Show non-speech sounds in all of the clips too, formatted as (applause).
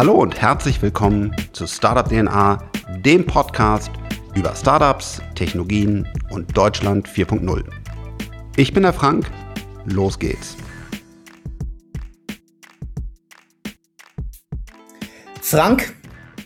Hallo und herzlich willkommen zu Startup DNA, dem Podcast über Startups, Technologien und Deutschland 4.0. Ich bin der Frank, los geht's. Frank,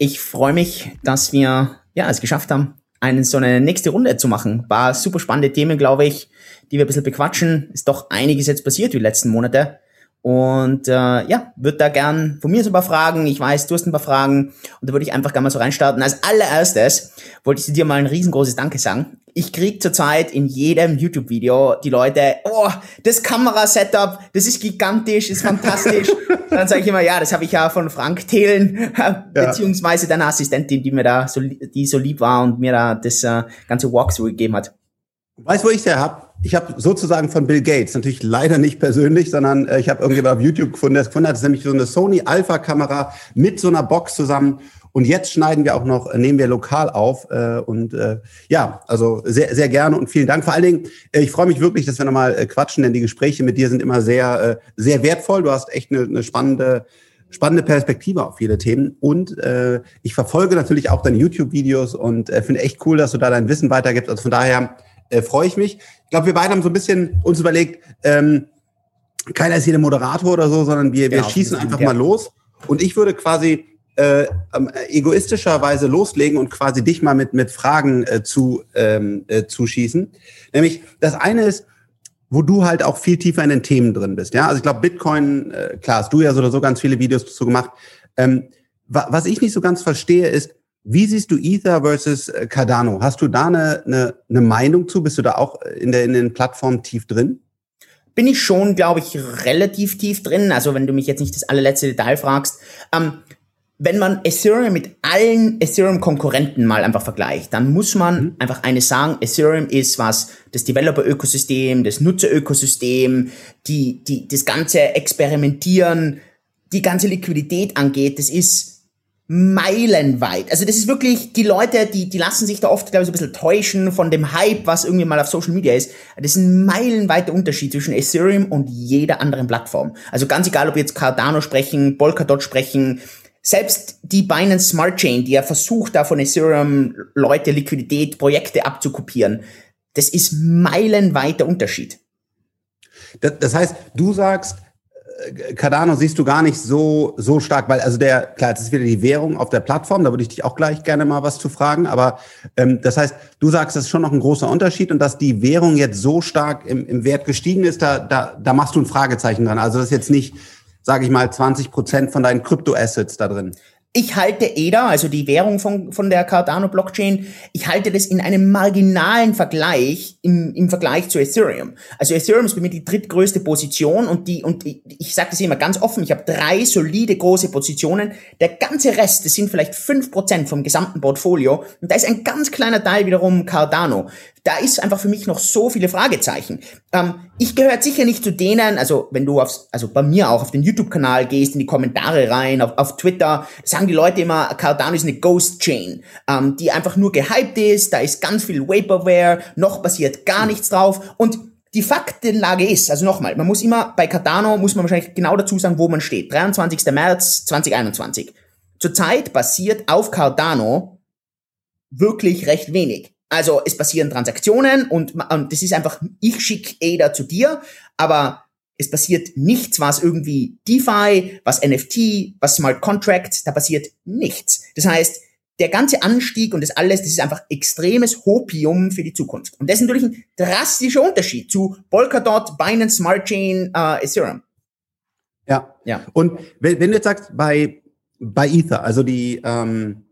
ich freue mich, dass wir ja, es geschafft haben, eine, so eine nächste Runde zu machen. War super spannende Themen, glaube ich, die wir ein bisschen bequatschen. Ist doch einiges jetzt passiert die letzten Monate. Und äh, ja, würde da gern von mir so ein paar Fragen. Ich weiß, du hast ein paar Fragen. Und da würde ich einfach gerne mal so reinstarten. Als allererstes wollte ich dir mal ein riesengroßes Danke sagen. Ich krieg zurzeit in jedem YouTube-Video die Leute, oh, das Kamerasetup, das ist gigantisch, ist fantastisch. (laughs) dann sage ich immer, ja, das habe ich ja von Frank Thelen, (laughs) beziehungsweise deiner Assistentin, die mir da so, die so lieb war und mir da das äh, ganze Walkthrough gegeben hat. Weißt du, wo ich der hab? Ich habe sozusagen von Bill Gates, natürlich leider nicht persönlich, sondern äh, ich habe irgendjemand auf YouTube gefunden, es gefunden hat. Das ist nämlich so eine Sony Alpha-Kamera mit so einer Box zusammen. Und jetzt schneiden wir auch noch, äh, nehmen wir lokal auf. Äh, und äh, ja, also sehr, sehr gerne und vielen Dank. Vor allen Dingen, äh, ich freue mich wirklich, dass wir nochmal äh, quatschen, denn die Gespräche mit dir sind immer sehr, äh, sehr wertvoll. Du hast echt eine, eine spannende spannende Perspektive auf viele Themen. Und äh, ich verfolge natürlich auch deine YouTube-Videos und äh, finde echt cool, dass du da dein Wissen weitergibst. Also von daher äh, freue ich mich. Ich glaube, wir beide haben so ein bisschen uns überlegt, ähm, keiner ist hier der Moderator oder so, sondern wir, wir ja, schießen einfach ja. mal los. Und ich würde quasi äh, ähm, egoistischerweise loslegen und quasi dich mal mit, mit Fragen äh, zu, ähm, äh, zuschießen. Nämlich, das eine ist, wo du halt auch viel tiefer in den Themen drin bist. Ja, also ich glaube, Bitcoin, äh, klar, hast du ja so oder so ganz viele Videos dazu gemacht. Ähm, wa was ich nicht so ganz verstehe, ist, wie siehst du Ether versus äh, Cardano? Hast du da eine, eine, eine Meinung zu? Bist du da auch in, der, in den Plattformen tief drin? Bin ich schon, glaube ich, relativ tief drin. Also wenn du mich jetzt nicht das allerletzte Detail fragst. Ähm, wenn man Ethereum mit allen Ethereum-Konkurrenten mal einfach vergleicht, dann muss man mhm. einfach eines sagen, Ethereum ist was das Developer-Ökosystem, das Nutzer-Ökosystem, die, die, das ganze Experimentieren, die ganze Liquidität angeht, das ist meilenweit. Also das ist wirklich, die Leute, die, die lassen sich da oft, glaube ich, so ein bisschen täuschen von dem Hype, was irgendwie mal auf Social Media ist. Das ist ein meilenweiter Unterschied zwischen Ethereum und jeder anderen Plattform. Also ganz egal, ob wir jetzt Cardano sprechen, Polkadot sprechen, selbst die Binance Smart Chain, die ja versucht, da von Ethereum Leute Liquidität, Projekte abzukopieren, das ist meilenweiter Unterschied. Das, das heißt, du sagst, Cardano siehst du gar nicht so, so stark, weil also der, klar, jetzt ist wieder die Währung auf der Plattform, da würde ich dich auch gleich gerne mal was zu fragen, aber ähm, das heißt, du sagst, das ist schon noch ein großer Unterschied und dass die Währung jetzt so stark im, im Wert gestiegen ist, da, da, da machst du ein Fragezeichen dran. Also das ist jetzt nicht, sage ich mal, 20 Prozent von deinen Kryptoassets da drin. Ich halte EDA, also die Währung von, von der Cardano Blockchain, ich halte das in einem marginalen Vergleich im, im Vergleich zu Ethereum. Also Ethereum ist bei mir die drittgrößte Position und die, und ich, ich sage das immer ganz offen, ich habe drei solide große Positionen. Der ganze Rest, das sind vielleicht fünf Prozent vom gesamten Portfolio und da ist ein ganz kleiner Teil wiederum Cardano da ist einfach für mich noch so viele Fragezeichen. Ähm, ich gehöre sicher nicht zu denen, also wenn du aufs, also bei mir auch auf den YouTube-Kanal gehst, in die Kommentare rein, auf, auf Twitter, sagen die Leute immer, Cardano ist eine Ghost Chain, ähm, die einfach nur gehypt ist, da ist ganz viel Vaporware, noch passiert gar nichts drauf und die Faktenlage ist, also nochmal, man muss immer, bei Cardano muss man wahrscheinlich genau dazu sagen, wo man steht. 23. März 2021. Zurzeit basiert auf Cardano wirklich recht wenig. Also es passieren Transaktionen und, und das ist einfach, ich schicke ADA zu dir, aber es passiert nichts, was irgendwie DeFi, was NFT, was Smart Contracts, da passiert nichts. Das heißt, der ganze Anstieg und das alles, das ist einfach extremes Hopium für die Zukunft. Und das ist natürlich ein drastischer Unterschied zu Polkadot, Binance Smart Chain, äh, Ethereum. Ja. ja. Und wenn, wenn du jetzt sagst, bei, bei Ether, also die, ähm,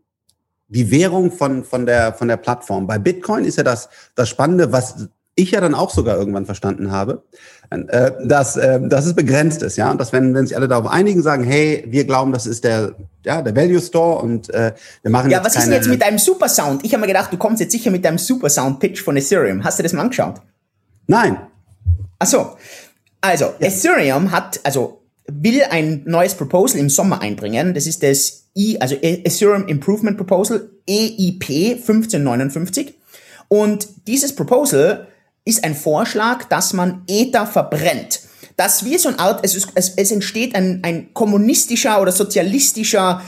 die Währung von, von, der, von der Plattform. Bei Bitcoin ist ja das, das Spannende, was ich ja dann auch sogar irgendwann verstanden habe, äh, dass, äh, dass es begrenzt ist, ja, und dass wenn, wenn sich alle darauf einigen, sagen, hey, wir glauben, das ist der, ja, der Value Store und äh, wir machen Ja, was ist denn jetzt mit deinem Supersound? Ich habe mir gedacht, du kommst jetzt sicher mit deinem Supersound-Pitch von Ethereum. Hast du das mal angeschaut? Nein. Ach so. Also, ja. Ethereum hat, also will ein neues Proposal im Sommer einbringen. Das ist das I, also Ethereum Improvement Proposal, EIP 1559. Und dieses Proposal ist ein Vorschlag, dass man Ether verbrennt. dass wir so eine Art, es, ist, es, es entsteht ein, ein kommunistischer oder sozialistischer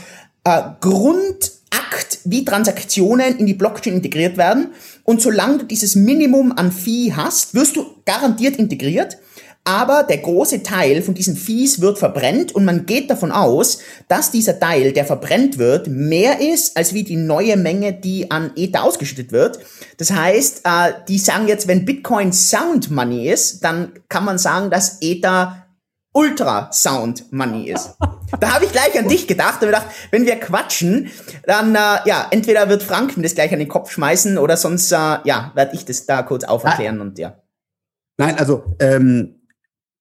äh, Grundakt, wie Transaktionen in die Blockchain integriert werden. Und solange du dieses Minimum an Fee hast, wirst du garantiert integriert aber der große Teil von diesen Fees wird verbrennt und man geht davon aus, dass dieser Teil, der verbrennt wird, mehr ist als wie die neue Menge, die an Ether ausgeschüttet wird. Das heißt, äh, die sagen jetzt, wenn Bitcoin Sound Money ist, dann kann man sagen, dass Ether Ultra Sound Money ist. (laughs) Da habe ich gleich an dich gedacht und gedacht, wenn wir quatschen, dann äh, ja, entweder wird Frank mir das gleich an den Kopf schmeißen oder sonst äh, ja, werde ich das da kurz auferklären und ja. Nein, also ähm,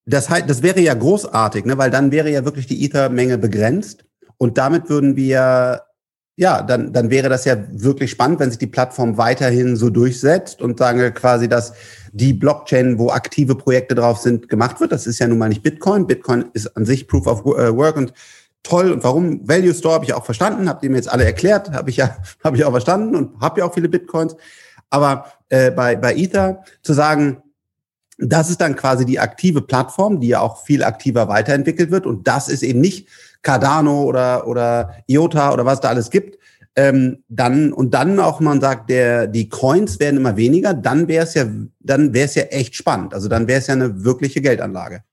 das, heißt, das wäre ja großartig, ne? weil dann wäre ja wirklich die Ether-Menge begrenzt und damit würden wir, ja, dann, dann wäre das ja wirklich spannend, wenn sich die Plattform weiterhin so durchsetzt und sagen quasi, dass die Blockchain, wo aktive Projekte drauf sind, gemacht wird. Das ist ja nun mal nicht Bitcoin. Bitcoin ist an sich Proof of äh, Work und toll. Und warum? Value Store habe ich auch verstanden, habt ihr mir jetzt alle erklärt, habe ich ja, (laughs) habe ich auch verstanden und habe ja auch viele Bitcoins. Aber äh, bei, bei Ether zu sagen, das ist dann quasi die aktive Plattform, die ja auch viel aktiver weiterentwickelt wird. Und das ist eben nicht Cardano oder, oder IOTA oder was da alles gibt. Ähm, dann, und dann auch man sagt, der, die Coins werden immer weniger, dann wäre es ja, dann wäre es ja echt spannend. Also dann wäre es ja eine wirkliche Geldanlage.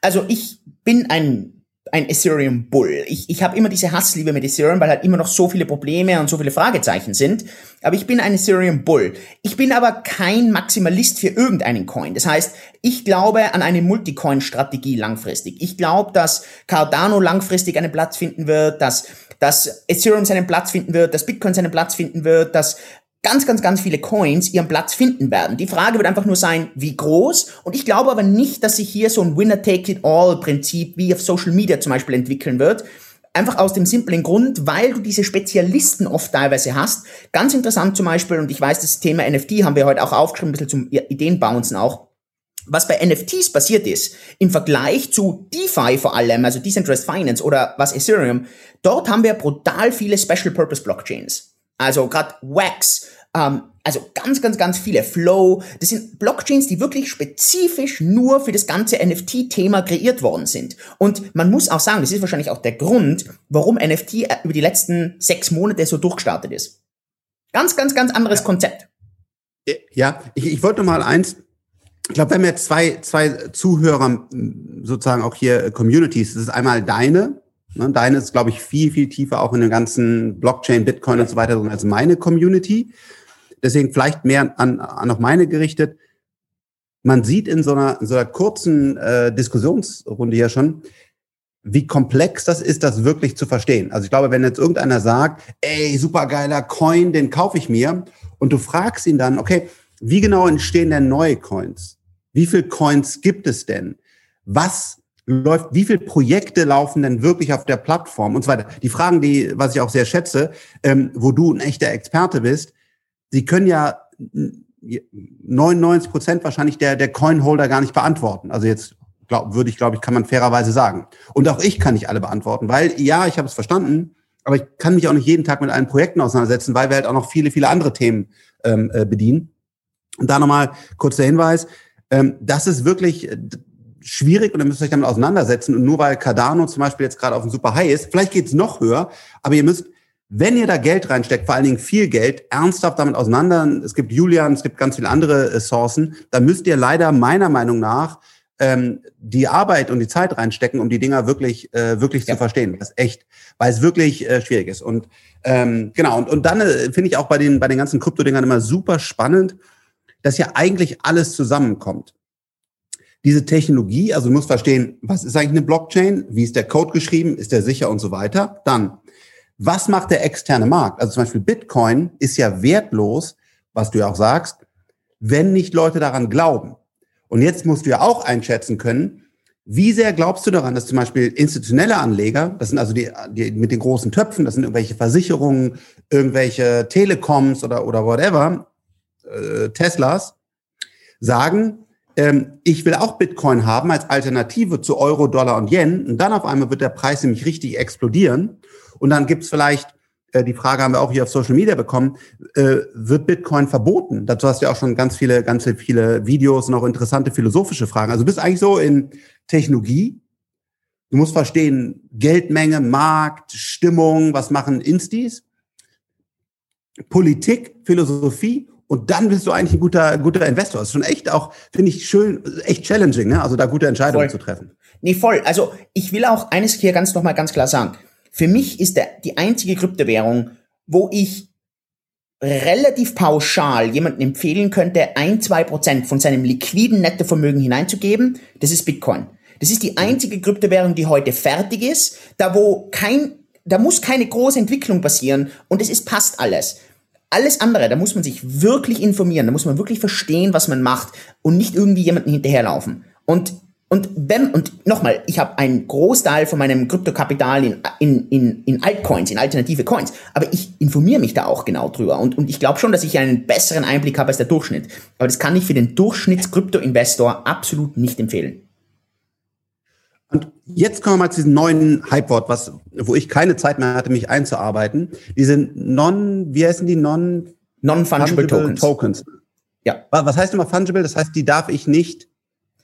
Also ich bin ein ein Ethereum Bull. Ich, ich habe immer diese Hassliebe mit Ethereum, weil halt immer noch so viele Probleme und so viele Fragezeichen sind. Aber ich bin ein Ethereum Bull. Ich bin aber kein Maximalist für irgendeinen Coin. Das heißt, ich glaube an eine Multicoin-Strategie langfristig. Ich glaube, dass Cardano langfristig einen Platz finden wird, dass dass Ethereum seinen Platz finden wird, dass Bitcoin seinen Platz finden wird, dass ganz, ganz, ganz viele Coins ihren Platz finden werden. Die Frage wird einfach nur sein, wie groß. Und ich glaube aber nicht, dass sich hier so ein Winner-Take-it-all-Prinzip wie auf Social Media zum Beispiel entwickeln wird. Einfach aus dem simplen Grund, weil du diese Spezialisten oft teilweise hast. Ganz interessant zum Beispiel, und ich weiß, das Thema NFT haben wir heute auch aufgeschrieben, ein bisschen zum Ideenbouncen auch. Was bei NFTs passiert ist, im Vergleich zu DeFi vor allem, also Decentralized Finance oder was Ethereum, dort haben wir brutal viele Special Purpose Blockchains. Also gerade Wax, ähm, also ganz, ganz, ganz viele Flow. Das sind Blockchains, die wirklich spezifisch nur für das ganze NFT-Thema kreiert worden sind. Und man muss auch sagen, das ist wahrscheinlich auch der Grund, warum NFT äh, über die letzten sechs Monate so durchgestartet ist. Ganz, ganz, ganz anderes ja. Konzept. Ja, ich, ich wollte noch mal eins ich glaube, wir haben jetzt zwei, zwei Zuhörer sozusagen auch hier äh, Communities. Das ist einmal deine, Ne, deine ist, glaube ich, viel, viel tiefer auch in den ganzen Blockchain, Bitcoin und so weiter drin als meine Community. Deswegen vielleicht mehr an, an auch meine gerichtet. Man sieht in so einer, in so einer kurzen äh, Diskussionsrunde ja schon, wie komplex das ist, das wirklich zu verstehen. Also ich glaube, wenn jetzt irgendeiner sagt, ey, supergeiler Coin, den kaufe ich mir, und du fragst ihn dann, okay, wie genau entstehen denn neue Coins? Wie viel Coins gibt es denn? Was läuft, wie viele Projekte laufen denn wirklich auf der Plattform und so weiter. Die Fragen, die, was ich auch sehr schätze, ähm, wo du ein echter Experte bist, sie können ja 99 Prozent wahrscheinlich der, der Coinholder gar nicht beantworten. Also jetzt glaub, würde ich, glaube ich, kann man fairerweise sagen. Und auch ich kann nicht alle beantworten, weil ja, ich habe es verstanden, aber ich kann mich auch nicht jeden Tag mit allen Projekten auseinandersetzen, weil wir halt auch noch viele, viele andere Themen ähm, äh, bedienen. Und da nochmal kurzer Hinweis. Ähm, das ist wirklich schwierig und dann müsst ihr euch damit auseinandersetzen. Und nur weil Cardano zum Beispiel jetzt gerade auf dem super High ist, vielleicht geht es noch höher, aber ihr müsst, wenn ihr da Geld reinsteckt, vor allen Dingen viel Geld, ernsthaft damit auseinander, es gibt Julian, es gibt ganz viele andere äh, Sourcen, da müsst ihr leider meiner Meinung nach ähm, die Arbeit und die Zeit reinstecken, um die Dinger wirklich, äh, wirklich ja. zu verstehen. Das ist echt, weil es wirklich äh, schwierig ist. Und ähm, genau, und, und dann äh, finde ich auch bei den, bei den ganzen Krypto-Dingern immer super spannend, dass ja eigentlich alles zusammenkommt diese Technologie, also du musst verstehen, was ist eigentlich eine Blockchain, wie ist der Code geschrieben, ist der sicher und so weiter. Dann, was macht der externe Markt? Also zum Beispiel Bitcoin ist ja wertlos, was du ja auch sagst, wenn nicht Leute daran glauben. Und jetzt musst du ja auch einschätzen können, wie sehr glaubst du daran, dass zum Beispiel institutionelle Anleger, das sind also die, die mit den großen Töpfen, das sind irgendwelche Versicherungen, irgendwelche Telekoms oder, oder whatever, äh, Teslas, sagen, ähm, ich will auch Bitcoin haben als Alternative zu Euro, Dollar und Yen. Und dann auf einmal wird der Preis nämlich richtig explodieren. Und dann gibt's vielleicht äh, die Frage haben wir auch hier auf Social Media bekommen, äh, wird Bitcoin verboten? Dazu hast du ja auch schon ganz viele, ganz viele Videos und auch interessante philosophische Fragen. Also du bist eigentlich so in Technologie. Du musst verstehen, Geldmenge, Markt, Stimmung, was machen Instis? Politik, Philosophie und dann bist du eigentlich ein guter, guter Investor. Das ist schon echt auch, finde ich schön, echt challenging, ne? also da gute Entscheidungen voll. zu treffen. Nee, voll. Also ich will auch eines hier ganz nochmal ganz klar sagen. Für mich ist der, die einzige Kryptowährung, wo ich relativ pauschal jemanden empfehlen könnte, ein, zwei Prozent von seinem liquiden Nettovermögen hineinzugeben, das ist Bitcoin. Das ist die einzige Kryptowährung, die heute fertig ist, da wo kein, da muss keine große Entwicklung passieren und es ist passt alles. Alles andere, da muss man sich wirklich informieren, da muss man wirklich verstehen, was man macht und nicht irgendwie jemanden hinterherlaufen. Und und wenn, und nochmal, ich habe einen Großteil von meinem Kryptokapital in, in, in, in Altcoins, in alternative Coins, aber ich informiere mich da auch genau drüber. Und, und ich glaube schon, dass ich einen besseren Einblick habe als der Durchschnitt. Aber das kann ich für den Durchschnittskrypto-Investor absolut nicht empfehlen. Jetzt kommen wir mal zu diesem neuen Hypewort, was, wo ich keine Zeit mehr hatte, mich einzuarbeiten. Diese Non, wie heißen die Non? Non-Fungible Tokens. Tokens. Ja. Was heißt immer fungible? Das heißt, die darf ich nicht.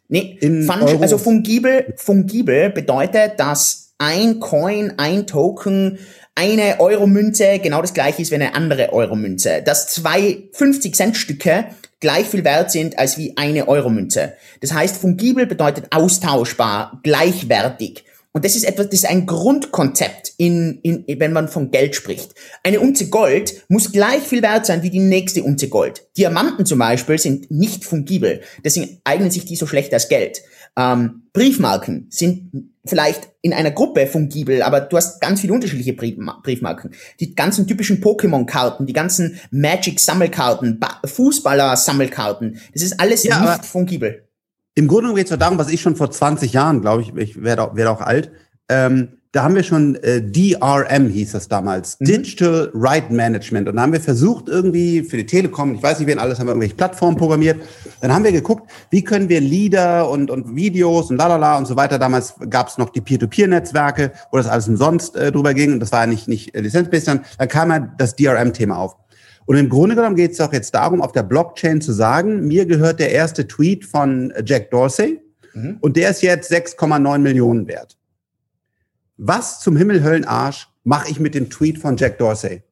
Nee, fungible, also fungibel, fungibel bedeutet, dass ein Coin, ein Token, eine Euro-Münze genau das gleiche ist wie eine andere Euro-Münze. Dass zwei 50-Cent-Stücke gleich viel wert sind als wie eine Euro-Münze. Das heißt, fungibel bedeutet austauschbar, gleichwertig. Und das ist etwas, das ist ein Grundkonzept, in, in, wenn man von Geld spricht. Eine Unze Gold muss gleich viel wert sein wie die nächste Unze Gold. Diamanten zum Beispiel sind nicht fungibel, deswegen eignen sich die so schlecht als Geld. Ähm, Briefmarken sind vielleicht in einer Gruppe fungibel, aber du hast ganz viele unterschiedliche Briefmarken. Die ganzen typischen Pokémon-Karten, die ganzen Magic-Sammelkarten, Fußballer-Sammelkarten, das ist alles ja, nicht fungibel. Im Grunde geht es darum, was ich schon vor 20 Jahren, glaube ich, ich werde auch, werd auch alt, ähm, da haben wir schon äh, DRM hieß das damals, mhm. Digital Right Management. Und da haben wir versucht irgendwie für die Telekom, ich weiß nicht wen alles, haben wir irgendwelche Plattformen programmiert. Dann haben wir geguckt, wie können wir Lieder und, und Videos und lalala und so weiter. Damals gab es noch die Peer-to-Peer-Netzwerke, wo das alles umsonst äh, drüber ging und das war ja nicht, nicht äh, lizenzbasiert. Dann, dann kam ja das DRM-Thema auf. Und im Grunde genommen geht es auch jetzt darum, auf der Blockchain zu sagen, mir gehört der erste Tweet von Jack Dorsey mhm. und der ist jetzt 6,9 Millionen wert. Was zum Himmel Höllenarsch mache ich mit dem Tweet von Jack Dorsey?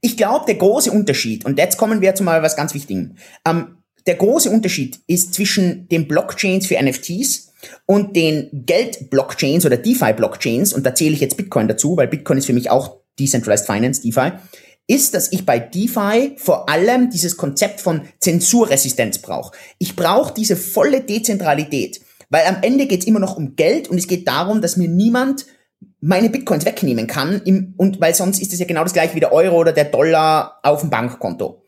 Ich glaube, der große Unterschied, und jetzt kommen wir zu mal was ganz Wichtigem. Ähm, der große Unterschied ist zwischen den Blockchains für NFTs und den Geld-Blockchains oder DeFi-Blockchains, und da zähle ich jetzt Bitcoin dazu, weil Bitcoin ist für mich auch Decentralized Finance, DeFi ist, dass ich bei DeFi vor allem dieses Konzept von Zensurresistenz brauche. Ich brauche diese volle Dezentralität, weil am Ende geht es immer noch um Geld und es geht darum, dass mir niemand meine Bitcoins wegnehmen kann im, und weil sonst ist es ja genau das gleiche wie der Euro oder der Dollar auf dem Bankkonto.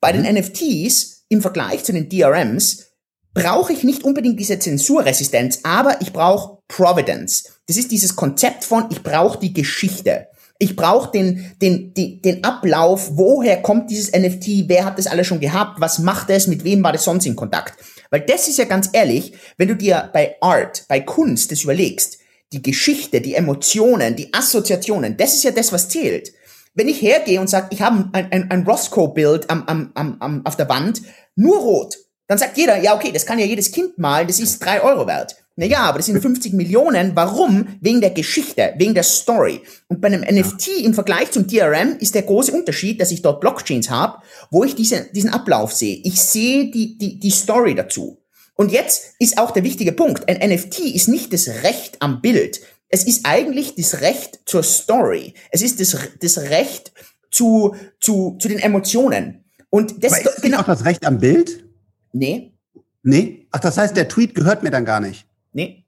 Bei mhm. den NFTs im Vergleich zu den DRMs brauche ich nicht unbedingt diese Zensurresistenz, aber ich brauche Providence. Das ist dieses Konzept von, ich brauche die Geschichte. Ich brauche den, den, den, den Ablauf, woher kommt dieses NFT, wer hat das alles schon gehabt, was macht es, mit wem war das sonst in Kontakt. Weil das ist ja ganz ehrlich, wenn du dir bei Art, bei Kunst das überlegst, die Geschichte, die Emotionen, die Assoziationen, das ist ja das, was zählt. Wenn ich hergehe und sage, ich habe ein, ein, ein Roscoe-Bild am, am, am, am, auf der Wand, nur rot, dann sagt jeder, ja okay, das kann ja jedes Kind malen, das ist drei Euro wert. Naja, aber das sind 50 Millionen. Warum? Wegen der Geschichte, wegen der Story. Und bei einem NFT im Vergleich zum DRM ist der große Unterschied, dass ich dort Blockchains habe, wo ich diese, diesen Ablauf sehe. Ich sehe die, die, die Story dazu. Und jetzt ist auch der wichtige Punkt. Ein NFT ist nicht das Recht am Bild. Es ist eigentlich das Recht zur Story. Es ist das, das Recht zu, zu, zu den Emotionen. Und das Aber ist genau auch das Recht am Bild? Nee. Nee? Ach, das heißt, der Tweet gehört mir dann gar nicht. Nee.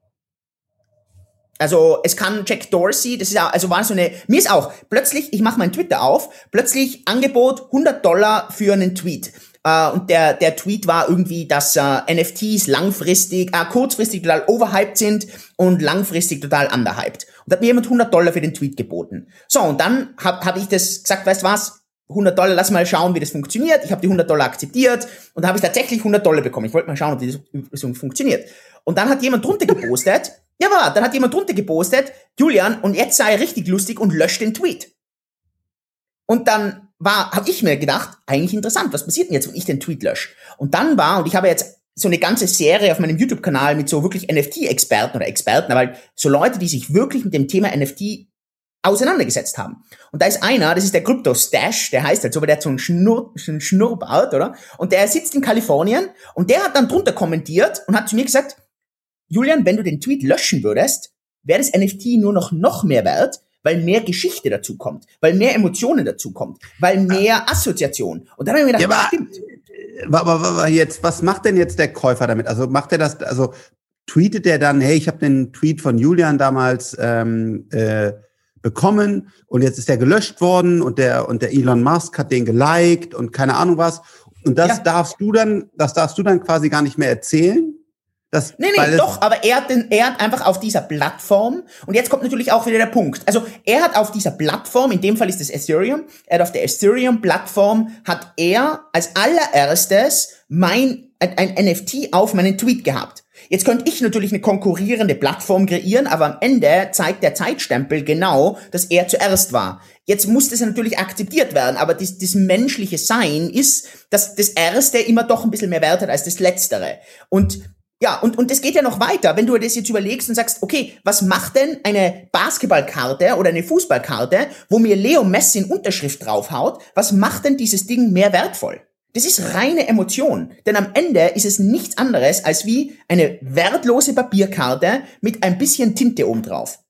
Also es kann Jack Dorsey, das ist ja, also war so eine, mir ist auch, plötzlich, ich mache meinen Twitter auf, plötzlich Angebot 100 Dollar für einen Tweet. Uh, und der, der Tweet war irgendwie, dass uh, äh, NFTs langfristig, uh, kurzfristig total overhyped sind und langfristig total underhyped. Und da hat mir jemand 100 Dollar für den Tweet geboten. So, und dann habe hab ich das gesagt, weißt was, 100 Dollar, lass mal schauen, wie das funktioniert. Ich habe die 100 Dollar akzeptiert und habe ich tatsächlich 100 Dollar bekommen. Ich wollte mal schauen, ob das funktioniert. Und dann hat jemand drunter gepostet, (laughs) ja, war, dann hat jemand drunter gepostet, Julian, und jetzt sei richtig lustig und löscht den Tweet. Und dann war, habe ich mir gedacht, eigentlich interessant, was passiert denn jetzt, wenn ich den Tweet lösche? Und dann war, und ich habe jetzt so eine ganze Serie auf meinem YouTube-Kanal mit so wirklich NFT-Experten oder Experten, aber so Leute, die sich wirklich mit dem Thema NFT auseinandergesetzt haben. Und da ist einer, das ist der Crypto Stash, der heißt halt so, weil der hat so einen, Schnurr, einen Schnurrbart, oder? Und der sitzt in Kalifornien und der hat dann drunter kommentiert und hat zu mir gesagt, Julian, wenn du den Tweet löschen würdest, wäre das NFT nur noch noch mehr wert, weil mehr Geschichte dazu kommt, weil mehr Emotionen dazu kommt, weil mehr Assoziation. Und dann habe ich mir gedacht, ja, stimmt. Aber jetzt, was macht denn jetzt der Käufer damit? Also macht er das, also tweetet der dann, hey, ich habe den Tweet von Julian damals ähm, äh, bekommen und jetzt ist der gelöscht worden und der und der Elon Musk hat den geliked und keine Ahnung was und das ja. darfst du dann, das darfst du dann quasi gar nicht mehr erzählen. Das, nee, nee, doch, aber er hat, den, er hat einfach auf dieser Plattform, und jetzt kommt natürlich auch wieder der Punkt, also er hat auf dieser Plattform, in dem Fall ist es Ethereum, er hat auf der Ethereum-Plattform, hat er als allererstes mein, ein, ein NFT auf meinen Tweet gehabt. Jetzt könnte ich natürlich eine konkurrierende Plattform kreieren, aber am Ende zeigt der Zeitstempel genau, dass er zuerst war. Jetzt muss das natürlich akzeptiert werden, aber das, das menschliche Sein ist, dass das Erste immer doch ein bisschen mehr Wert hat als das Letztere. Und ja, und, und das geht ja noch weiter, wenn du das jetzt überlegst und sagst, okay, was macht denn eine Basketballkarte oder eine Fußballkarte, wo mir Leo Messi in Unterschrift draufhaut, was macht denn dieses Ding mehr wertvoll? Das ist reine Emotion. Denn am Ende ist es nichts anderes als wie eine wertlose Papierkarte mit ein bisschen Tinte oben drauf.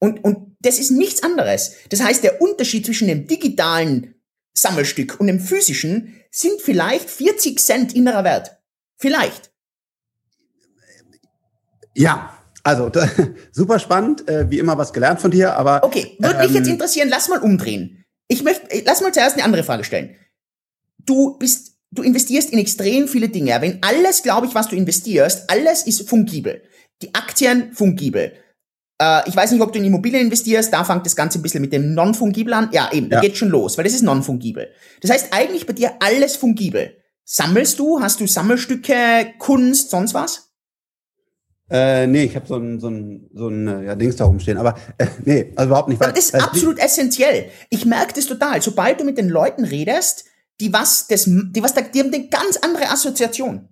Und, und das ist nichts anderes. Das heißt, der Unterschied zwischen dem digitalen Sammelstück und dem physischen sind vielleicht 40 Cent innerer Wert. Vielleicht. Ja, also da, (laughs) super spannend, äh, wie immer was gelernt von dir, aber. Okay, würde ähm, mich jetzt interessieren, lass mal umdrehen. Ich möchte, lass mal zuerst eine andere Frage stellen. Du bist, du investierst in extrem viele Dinge. Wenn alles, glaube ich, was du investierst, alles ist fungibel. Die Aktien fungibel. Äh, ich weiß nicht, ob du in Immobilien investierst, da fängt das Ganze ein bisschen mit dem Non-Fungibel an. Ja, eben, ja. da geht schon los, weil das ist Non-Fungibel. Das heißt eigentlich bei dir alles fungibel. Sammelst du? Hast du Sammelstücke, Kunst, sonst was? Äh, nee, ich habe so ein, so ein, so ein äh, ja, Dings da rumstehen. Aber äh, nee, also überhaupt nicht. Weil, das ist weil, absolut essentiell. Ich merke das total. Sobald du mit den Leuten redest, die was, das, die was, die haben eine ganz andere Assoziation.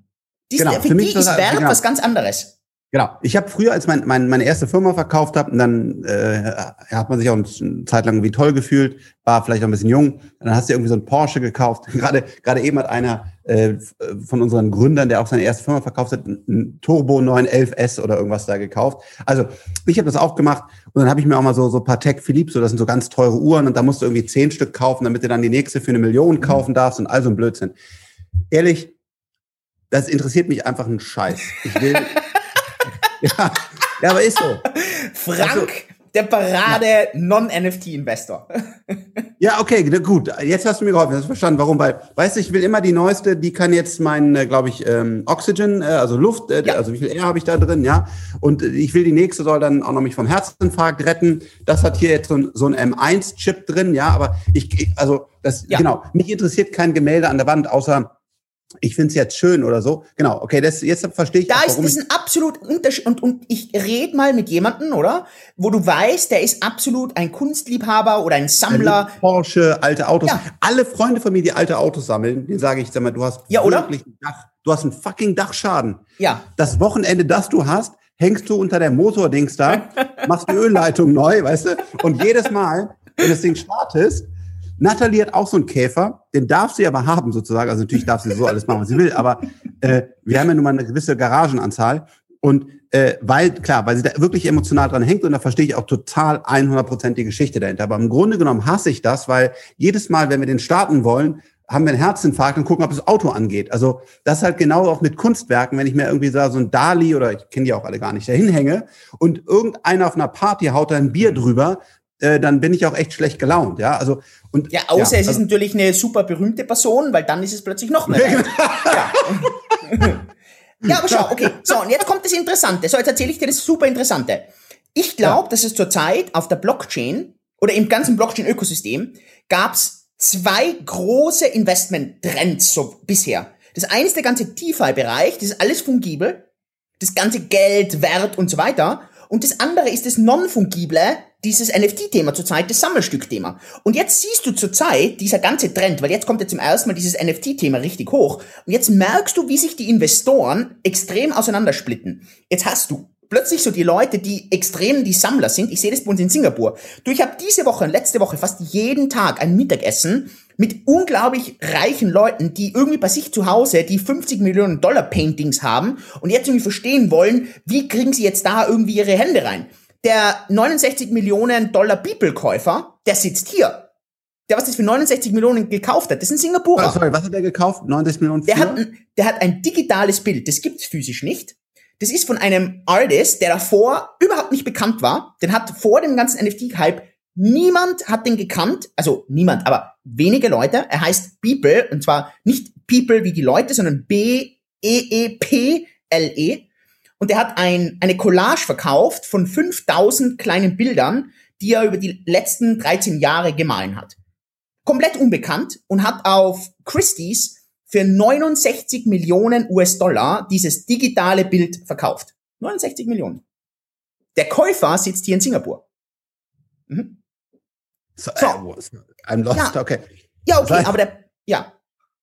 Die, genau, für, für die ist Wert genau. was ganz anderes. Genau. Ich habe früher, als mein, mein, meine erste Firma verkauft habe, dann äh, hat man sich auch eine Zeit lang irgendwie toll gefühlt, war vielleicht auch ein bisschen jung. Dann hast du irgendwie so ein Porsche gekauft. (laughs) Gerade gerade eben hat einer äh, von unseren Gründern, der auch seine erste Firma verkauft hat, einen Turbo 911S oder irgendwas da gekauft. Also ich habe das auch gemacht und dann habe ich mir auch mal so so Patek Philippe, so das sind so ganz teure Uhren und da musst du irgendwie zehn Stück kaufen, damit du dann die nächste für eine Million kaufen darfst und all so ein Blödsinn. Ehrlich, das interessiert mich einfach ein Scheiß. Ich will (laughs) ja, ja, aber ist so. Frank, also, der Parade. Non-NFT-Investor. (laughs) ja, okay, gut. Jetzt hast du mir geholfen. Hast du verstanden, warum? Weil, weißt du, ich will immer die neueste, die kann jetzt mein, äh, glaube ich, ähm, Oxygen, äh, also Luft, äh, ja. also wie viel Air habe ich da drin, ja. Und äh, ich will die nächste soll dann auch noch mich vom Herzinfarkt retten. Das hat hier jetzt so ein, so ein M1-Chip drin, ja. Aber ich, ich also das, ja. genau. Mich interessiert kein Gemälde an der Wand, außer ich finde es jetzt schön oder so. Genau, okay, das, jetzt verstehe ich. Da auch, ist es ein absolut Unterschied. Und, und ich rede mal mit jemandem, oder? Wo du weißt, der ist absolut ein Kunstliebhaber oder ein Sammler. Porsche, alte Autos. Ja. Alle Freunde von mir, die alte Autos sammeln, den sage ich, sag mal, du hast ja, wirklich ein Dach, du hast einen fucking Dachschaden. Ja. Das Wochenende, das du hast, hängst du unter der Motordings da, (laughs) machst die Ölleitung neu, weißt du? Und jedes Mal, wenn das Ding startest, Natalie hat auch so einen Käfer, den darf sie aber haben sozusagen. Also natürlich darf sie so alles machen, was sie will, aber äh, wir haben ja nun mal eine gewisse Garagenanzahl. Und äh, weil, klar, weil sie da wirklich emotional dran hängt und da verstehe ich auch total 100% die Geschichte dahinter. Aber im Grunde genommen hasse ich das, weil jedes Mal, wenn wir den starten wollen, haben wir einen Herzinfarkt und gucken, ob das Auto angeht. Also das halt genau auch mit Kunstwerken, wenn ich mir irgendwie so ein Dali oder ich kenne die auch alle gar nicht, da hinhänge und irgendeiner auf einer Party haut da ein Bier drüber, äh, dann bin ich auch echt schlecht gelaunt, ja. Also und ja, außer ja, es also, ist natürlich eine super berühmte Person, weil dann ist es plötzlich noch mehr. ja. (laughs) ja, aber schau, okay. So, und jetzt kommt das Interessante. So, jetzt erzähle ich dir das super Interessante. Ich glaube, ja. dass es zurzeit auf der Blockchain oder im ganzen Blockchain-Ökosystem gab es zwei große Investment-Trends so bisher. Das eine ist der ganze DeFi-Bereich, das ist alles fungibel, das ganze Geld, Wert und so weiter. Und das andere ist das non-fungible, dieses NFT-Thema zurzeit, das Sammelstück-Thema. Und jetzt siehst du zurzeit dieser ganze Trend, weil jetzt kommt ja zum ersten Mal dieses NFT-Thema richtig hoch. Und jetzt merkst du, wie sich die Investoren extrem auseinandersplitten. Jetzt hast du plötzlich so die Leute, die extrem die Sammler sind. Ich sehe das bei uns in Singapur. Du, ich habe diese Woche und letzte Woche fast jeden Tag ein Mittagessen mit unglaublich reichen Leuten, die irgendwie bei sich zu Hause die 50 Millionen Dollar Paintings haben und jetzt irgendwie verstehen wollen, wie kriegen sie jetzt da irgendwie ihre Hände rein. Der 69 Millionen Dollar Bibelkäufer, der sitzt hier. Der, was das für 69 Millionen gekauft hat, das ist ein Singapurer. Oh, sorry, was hat der gekauft? 69 Millionen? Der hat, ein, der hat ein digitales Bild, das gibt's physisch nicht. Das ist von einem Artist, der davor überhaupt nicht bekannt war. Den hat vor dem ganzen NFT-Hype niemand hat den gekannt. Also niemand, aber wenige Leute. Er heißt People und zwar nicht People wie die Leute, sondern B-E-E-P-L-E. -E. Und er hat ein, eine Collage verkauft von 5000 kleinen Bildern, die er über die letzten 13 Jahre gemahlen hat. Komplett unbekannt und hat auf Christie's für 69 Millionen US-Dollar dieses digitale Bild verkauft. 69 Millionen. Der Käufer sitzt hier in Singapur. Mhm. So, so. Äh, I'm lost, ja. okay. Ja, okay, aber der, ja.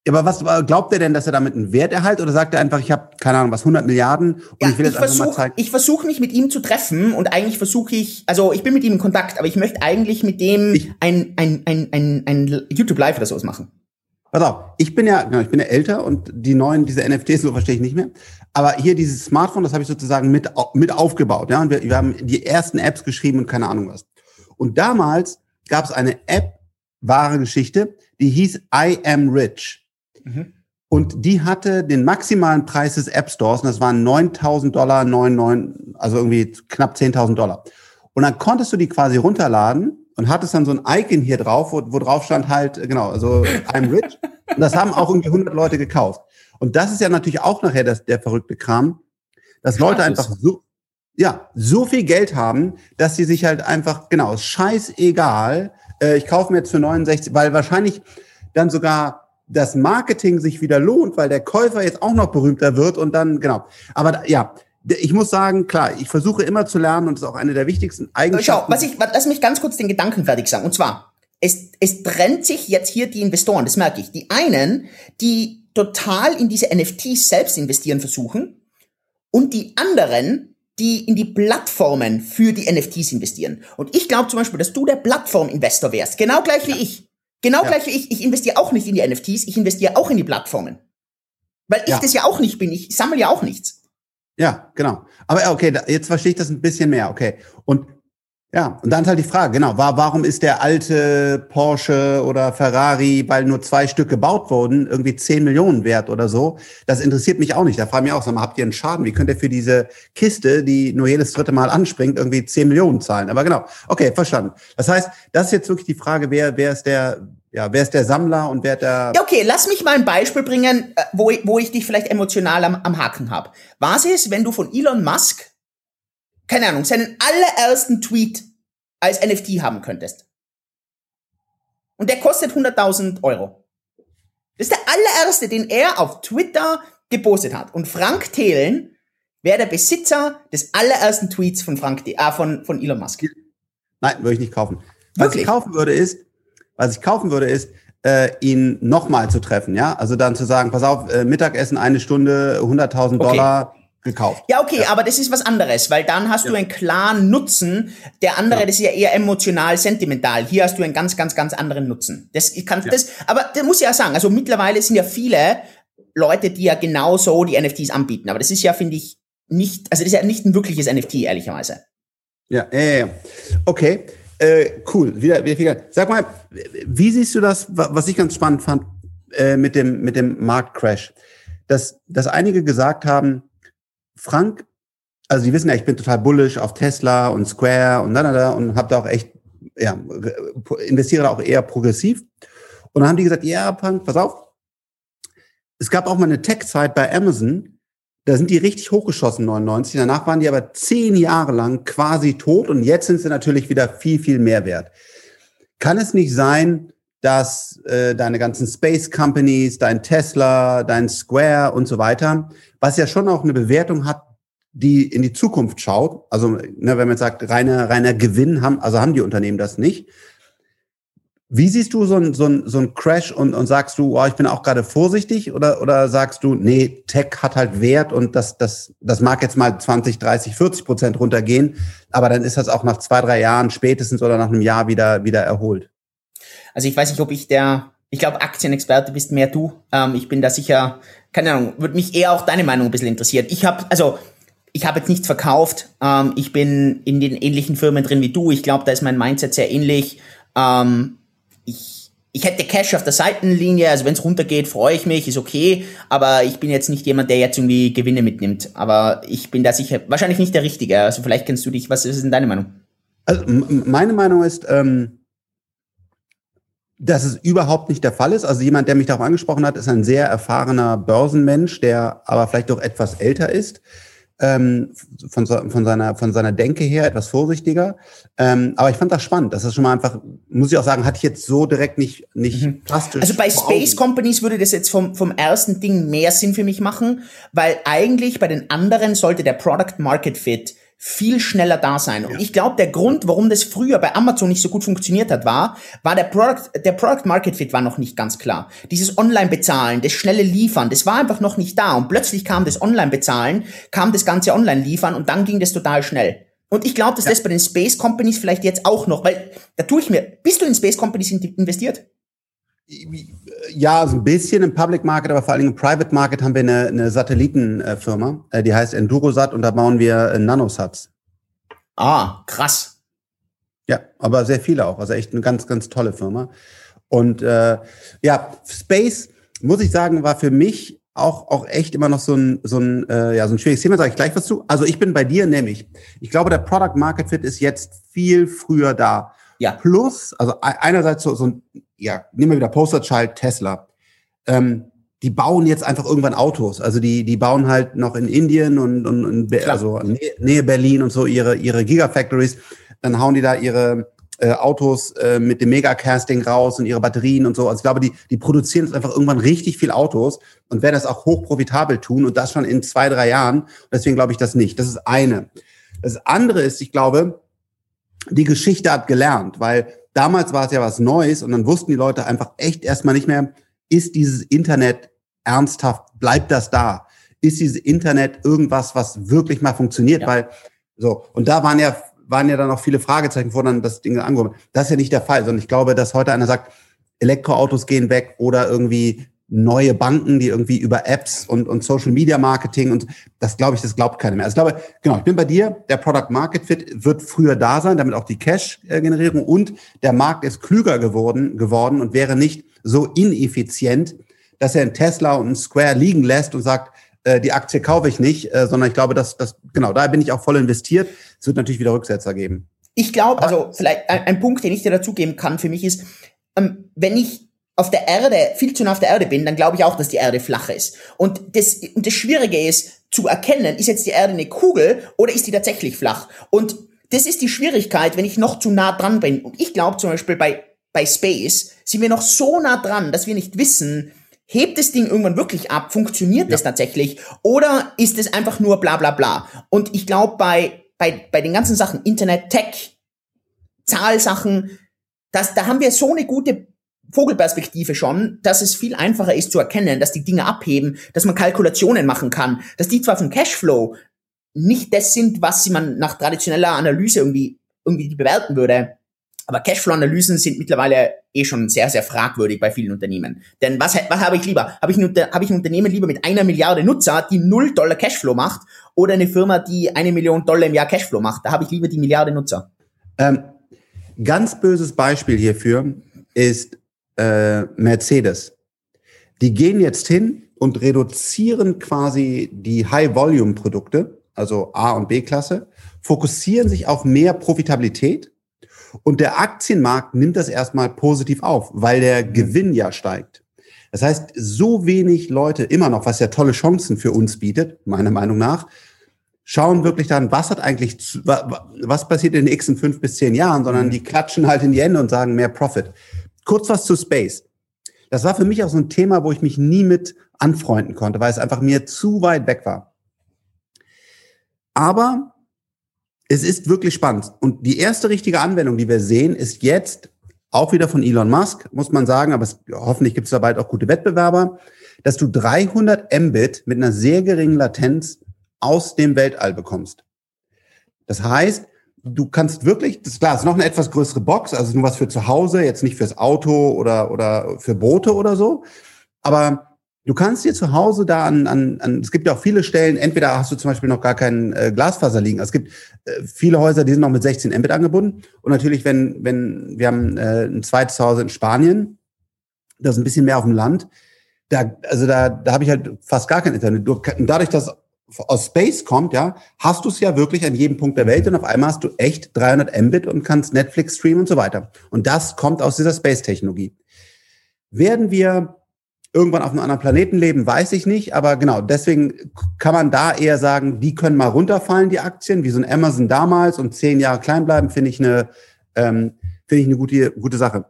Aber was glaubt er denn, dass er damit einen Wert erhält oder sagt er einfach, ich habe keine Ahnung, was 100 Milliarden und ja, ich will jetzt ich einfach versuch, mal zeigen? Ich versuche mich mit ihm zu treffen und eigentlich versuche ich, also ich bin mit ihm in Kontakt, aber ich möchte eigentlich mit dem ich, ein, ein, ein, ein, ein YouTube Live oder sowas machen. Pass auf, ich bin ja, genau, ich bin ja älter und die neuen, diese NFTs, so verstehe ich nicht mehr. Aber hier dieses Smartphone, das habe ich sozusagen mit, mit aufgebaut. Ja, und wir, wir haben die ersten Apps geschrieben und keine Ahnung was. Und damals gab es eine App, wahre Geschichte, die hieß I Am Rich. Mhm. Und die hatte den maximalen Preis des App Stores, und das waren 9.000 Dollar, 9, also irgendwie knapp 10.000 Dollar. Und dann konntest du die quasi runterladen und hattest dann so ein Icon hier drauf, wo, wo drauf stand halt, genau, also I'm rich. Und das haben auch irgendwie 100 Leute gekauft. Und das ist ja natürlich auch nachher das, der verrückte Kram, dass Leute einfach so, ja, so viel Geld haben, dass sie sich halt einfach, genau, scheißegal, äh, ich kaufe mir jetzt für 69, weil wahrscheinlich dann sogar das Marketing sich wieder lohnt, weil der Käufer jetzt auch noch berühmter wird und dann, genau. Aber ja, ich muss sagen, klar, ich versuche immer zu lernen und das ist auch eine der wichtigsten Eigenschaften. Schau, was ich, lass mich ganz kurz den Gedanken fertig sagen. Und zwar, es, es trennt sich jetzt hier die Investoren, das merke ich. Die einen, die total in diese NFTs selbst investieren versuchen und die anderen, die in die Plattformen für die NFTs investieren. Und ich glaube zum Beispiel, dass du der Plattform-Investor wärst. Genau gleich wie ich. Genau ja. gleich wie ich. Ich investiere auch nicht in die NFTs, ich investiere auch in die Plattformen. Weil ich ja. das ja auch nicht bin. Ich sammle ja auch nichts. Ja, genau. Aber okay, jetzt verstehe ich das ein bisschen mehr. Okay. Und ja, und dann ist halt die Frage, genau, war, warum ist der alte Porsche oder Ferrari, weil nur zwei Stück gebaut wurden, irgendwie 10 Millionen wert oder so? Das interessiert mich auch nicht. Da frage ich mich auch, sag mal, habt ihr einen Schaden? Wie könnt ihr für diese Kiste, die nur jedes dritte Mal anspringt, irgendwie 10 Millionen zahlen? Aber genau, okay, verstanden. Das heißt, das ist jetzt wirklich die Frage, wer, wer ist der, ja, wer ist der Sammler und wer der. Okay, lass mich mal ein Beispiel bringen, äh, wo ich, wo ich dich vielleicht emotional am, am Haken habe. Was ist, wenn du von Elon Musk, keine Ahnung, seinen allerersten Tweet als NFT haben könntest? Und der kostet 100.000 Euro. Das ist der allererste, den er auf Twitter gepostet hat. Und Frank Thelen wäre der Besitzer des allerersten Tweets von Frank, äh, von, von Elon Musk. Nein, würde ich nicht kaufen. Was Wirklich? ich kaufen würde ist, was ich kaufen würde, ist, äh, ihn nochmal zu treffen, ja? Also dann zu sagen, pass auf, äh, Mittagessen eine Stunde, 100.000 okay. Gekauft. Ja, okay, ja. aber das ist was anderes, weil dann hast ja. du einen klaren Nutzen. Der andere, ja. das ist ja eher emotional, sentimental. Hier hast du einen ganz, ganz, ganz anderen Nutzen. Das ich kann das, aber das muss ich ja sagen. Also mittlerweile sind ja viele Leute, die ja genauso die NFTs anbieten. Aber das ist ja, finde ich, nicht, also das ist ja nicht ein wirkliches NFT, ehrlicherweise. Ja, ja, ja. Okay. Äh, cool, wieder, wieder viel. Sag mal, wie siehst du das, was ich ganz spannend fand äh, mit dem mit dem Marktcrash, dass dass einige gesagt haben, Frank, also die wissen ja, ich bin total bullish auf Tesla und Square und da da da und habe da auch echt ja investiere da auch eher progressiv und dann haben die gesagt, ja, Frank, pass auf, es gab auch mal eine Tech-Zeit bei Amazon, da sind die richtig hochgeschossen, 99. Danach waren die aber zehn Jahre lang quasi tot und jetzt sind sie natürlich wieder viel, viel mehr wert. Kann es nicht sein, dass äh, deine ganzen Space Companies, dein Tesla, dein Square und so weiter, was ja schon auch eine Bewertung hat, die in die Zukunft schaut, also ne, wenn man jetzt sagt, reiner, reiner Gewinn haben, also haben die Unternehmen das nicht. Wie siehst du so ein, so ein, so ein Crash und, und sagst du, oh, ich bin auch gerade vorsichtig oder, oder sagst du, nee, Tech hat halt Wert und das, das, das mag jetzt mal 20, 30, 40 Prozent runtergehen, aber dann ist das auch nach zwei, drei Jahren spätestens oder nach einem Jahr wieder, wieder erholt? Also ich weiß nicht, ob ich der, ich glaube, Aktienexperte bist mehr du. Ähm, ich bin da sicher, keine Ahnung, würde mich eher auch deine Meinung ein bisschen interessieren. Ich habe, also ich habe jetzt nichts verkauft. Ähm, ich bin in den ähnlichen Firmen drin wie du. Ich glaube, da ist mein Mindset sehr ähnlich. Ähm, ich, ich hätte Cash auf der Seitenlinie, also wenn es runtergeht, freue ich mich, ist okay, aber ich bin jetzt nicht jemand, der jetzt irgendwie Gewinne mitnimmt. Aber ich bin da sicher, wahrscheinlich nicht der Richtige. Also vielleicht kennst du dich, was ist denn deine Meinung? Also meine Meinung ist, ähm, dass es überhaupt nicht der Fall ist. Also jemand, der mich darauf angesprochen hat, ist ein sehr erfahrener Börsenmensch, der aber vielleicht auch etwas älter ist ähm, von, von, seiner, von seiner Denke her etwas vorsichtiger. Ähm, aber ich fand das spannend. Das ist schon mal einfach, muss ich auch sagen, hatte ich jetzt so direkt nicht, nicht mhm. plastisch. Also bei Space Companies würde das jetzt vom, vom ersten Ding mehr Sinn für mich machen, weil eigentlich bei den anderen sollte der Product Market Fit viel schneller da sein. Und ich glaube, der Grund, warum das früher bei Amazon nicht so gut funktioniert hat, war, war der Product, der Product Market Fit war noch nicht ganz klar. Dieses Online-Bezahlen, das schnelle Liefern, das war einfach noch nicht da. Und plötzlich kam das Online-Bezahlen, kam das ganze Online-Liefern und dann ging das total schnell. Und ich glaube, dass ja. das bei den Space Companies vielleicht jetzt auch noch, weil da tue ich mir, bist du in Space Companies investiert? Ja, so ein bisschen im Public Market, aber vor allem im Private Market haben wir eine, eine Satellitenfirma, äh, die heißt Endurosat und da bauen wir äh, Nanosats. Ah, krass. Ja, aber sehr viele auch. Also echt eine ganz, ganz tolle Firma. Und äh, ja, Space, muss ich sagen, war für mich auch, auch echt immer noch so ein, so ein, äh, ja, so ein schwieriges Thema, sage ich gleich was zu. Also ich bin bei dir, nämlich, ich glaube, der Product Market Fit ist jetzt viel früher da. Ja. Plus, also einerseits so, so ein, ja, nehmen wir wieder Posterchild Tesla. Ähm, die bauen jetzt einfach irgendwann Autos. Also die, die bauen halt noch in Indien und, und, und also Nähe Berlin und so ihre, ihre Gigafactories. Dann hauen die da ihre äh, Autos äh, mit dem Megacasting raus und ihre Batterien und so. Also ich glaube, die, die produzieren jetzt einfach irgendwann richtig viel Autos und werden das auch hochprofitabel tun und das schon in zwei, drei Jahren. Deswegen glaube ich das nicht. Das ist eine. Das andere ist, ich glaube, die Geschichte hat gelernt, weil damals war es ja was Neues und dann wussten die Leute einfach echt erstmal nicht mehr, ist dieses Internet ernsthaft, bleibt das da? Ist dieses Internet irgendwas, was wirklich mal funktioniert? Ja. Weil, so, und da waren ja, waren ja dann auch viele Fragezeichen vor dann das Ding angekommen. Das ist ja nicht der Fall, sondern ich glaube, dass heute einer sagt, Elektroautos gehen weg oder irgendwie neue Banken, die irgendwie über Apps und, und Social Media Marketing und das glaube ich, das glaubt keiner mehr. Also ich glaube, genau, ich bin bei dir, der Product Market Fit wird früher da sein, damit auch die Cash-Generierung und der Markt ist klüger geworden, geworden und wäre nicht so ineffizient, dass er einen Tesla und einen Square liegen lässt und sagt, äh, die Aktie kaufe ich nicht, äh, sondern ich glaube, dass das, genau, da bin ich auch voll investiert. Es wird natürlich wieder Rücksetzer geben. Ich glaube, also vielleicht ein, ein Punkt, den ich dir dazugeben kann für mich ist, ähm, wenn ich auf der Erde, viel zu nah auf der Erde bin, dann glaube ich auch, dass die Erde flach ist. Und das, und das Schwierige ist, zu erkennen, ist jetzt die Erde eine Kugel oder ist die tatsächlich flach? Und das ist die Schwierigkeit, wenn ich noch zu nah dran bin. Und ich glaube zum Beispiel bei, bei Space sind wir noch so nah dran, dass wir nicht wissen, hebt das Ding irgendwann wirklich ab? Funktioniert ja. das tatsächlich? Oder ist es einfach nur bla bla bla? Und ich glaube, bei, bei, bei den ganzen Sachen, Internet, Tech, Zahlsachen, das, da haben wir so eine gute Vogelperspektive schon, dass es viel einfacher ist zu erkennen, dass die Dinge abheben, dass man Kalkulationen machen kann, dass die zwar vom Cashflow nicht das sind, was man nach traditioneller Analyse irgendwie, irgendwie bewerten würde, aber Cashflow-Analysen sind mittlerweile eh schon sehr, sehr fragwürdig bei vielen Unternehmen. Denn was, was habe ich lieber? Habe ich, ein, habe ich ein Unternehmen lieber mit einer Milliarde Nutzer, die null Dollar Cashflow macht, oder eine Firma, die eine Million Dollar im Jahr Cashflow macht? Da habe ich lieber die Milliarde Nutzer. Ähm, ganz böses Beispiel hierfür ist äh, Mercedes. Die gehen jetzt hin und reduzieren quasi die High-Volume-Produkte, also A- und B-Klasse, fokussieren sich auf mehr Profitabilität und der Aktienmarkt nimmt das erstmal positiv auf, weil der mhm. Gewinn ja steigt. Das heißt, so wenig Leute immer noch, was ja tolle Chancen für uns bietet, meiner Meinung nach, schauen wirklich dann, was hat eigentlich, was passiert in den nächsten fünf bis zehn Jahren, sondern mhm. die klatschen halt in die Hände und sagen mehr Profit. Kurz was zu Space. Das war für mich auch so ein Thema, wo ich mich nie mit anfreunden konnte, weil es einfach mir zu weit weg war. Aber es ist wirklich spannend. Und die erste richtige Anwendung, die wir sehen, ist jetzt auch wieder von Elon Musk, muss man sagen, aber es, hoffentlich gibt es da bald auch gute Wettbewerber, dass du 300 Mbit mit einer sehr geringen Latenz aus dem Weltall bekommst. Das heißt, du kannst wirklich, das ist klar, es ist noch eine etwas größere Box, also nur was für zu Hause, jetzt nicht fürs Auto oder, oder für Boote oder so. Aber du kannst dir zu Hause da an, an, an, es gibt ja auch viele Stellen, entweder hast du zum Beispiel noch gar kein äh, Glasfaser liegen. Also es gibt äh, viele Häuser, die sind noch mit 16 Mbit angebunden. Und natürlich, wenn, wenn, wir haben äh, ein zweites Zuhause in Spanien, das ist ein bisschen mehr auf dem Land, da, also da, da habe ich halt fast gar kein Internet. Du, dadurch, dass aus Space kommt, ja, hast du es ja wirklich an jedem Punkt der Welt und auf einmal hast du echt 300 Mbit und kannst Netflix streamen und so weiter. Und das kommt aus dieser Space-Technologie. Werden wir irgendwann auf einem anderen Planeten leben, weiß ich nicht, aber genau, deswegen kann man da eher sagen, die können mal runterfallen, die Aktien, wie so ein Amazon damals und zehn Jahre klein bleiben, finde ich eine, ähm, finde ich eine gute, gute Sache.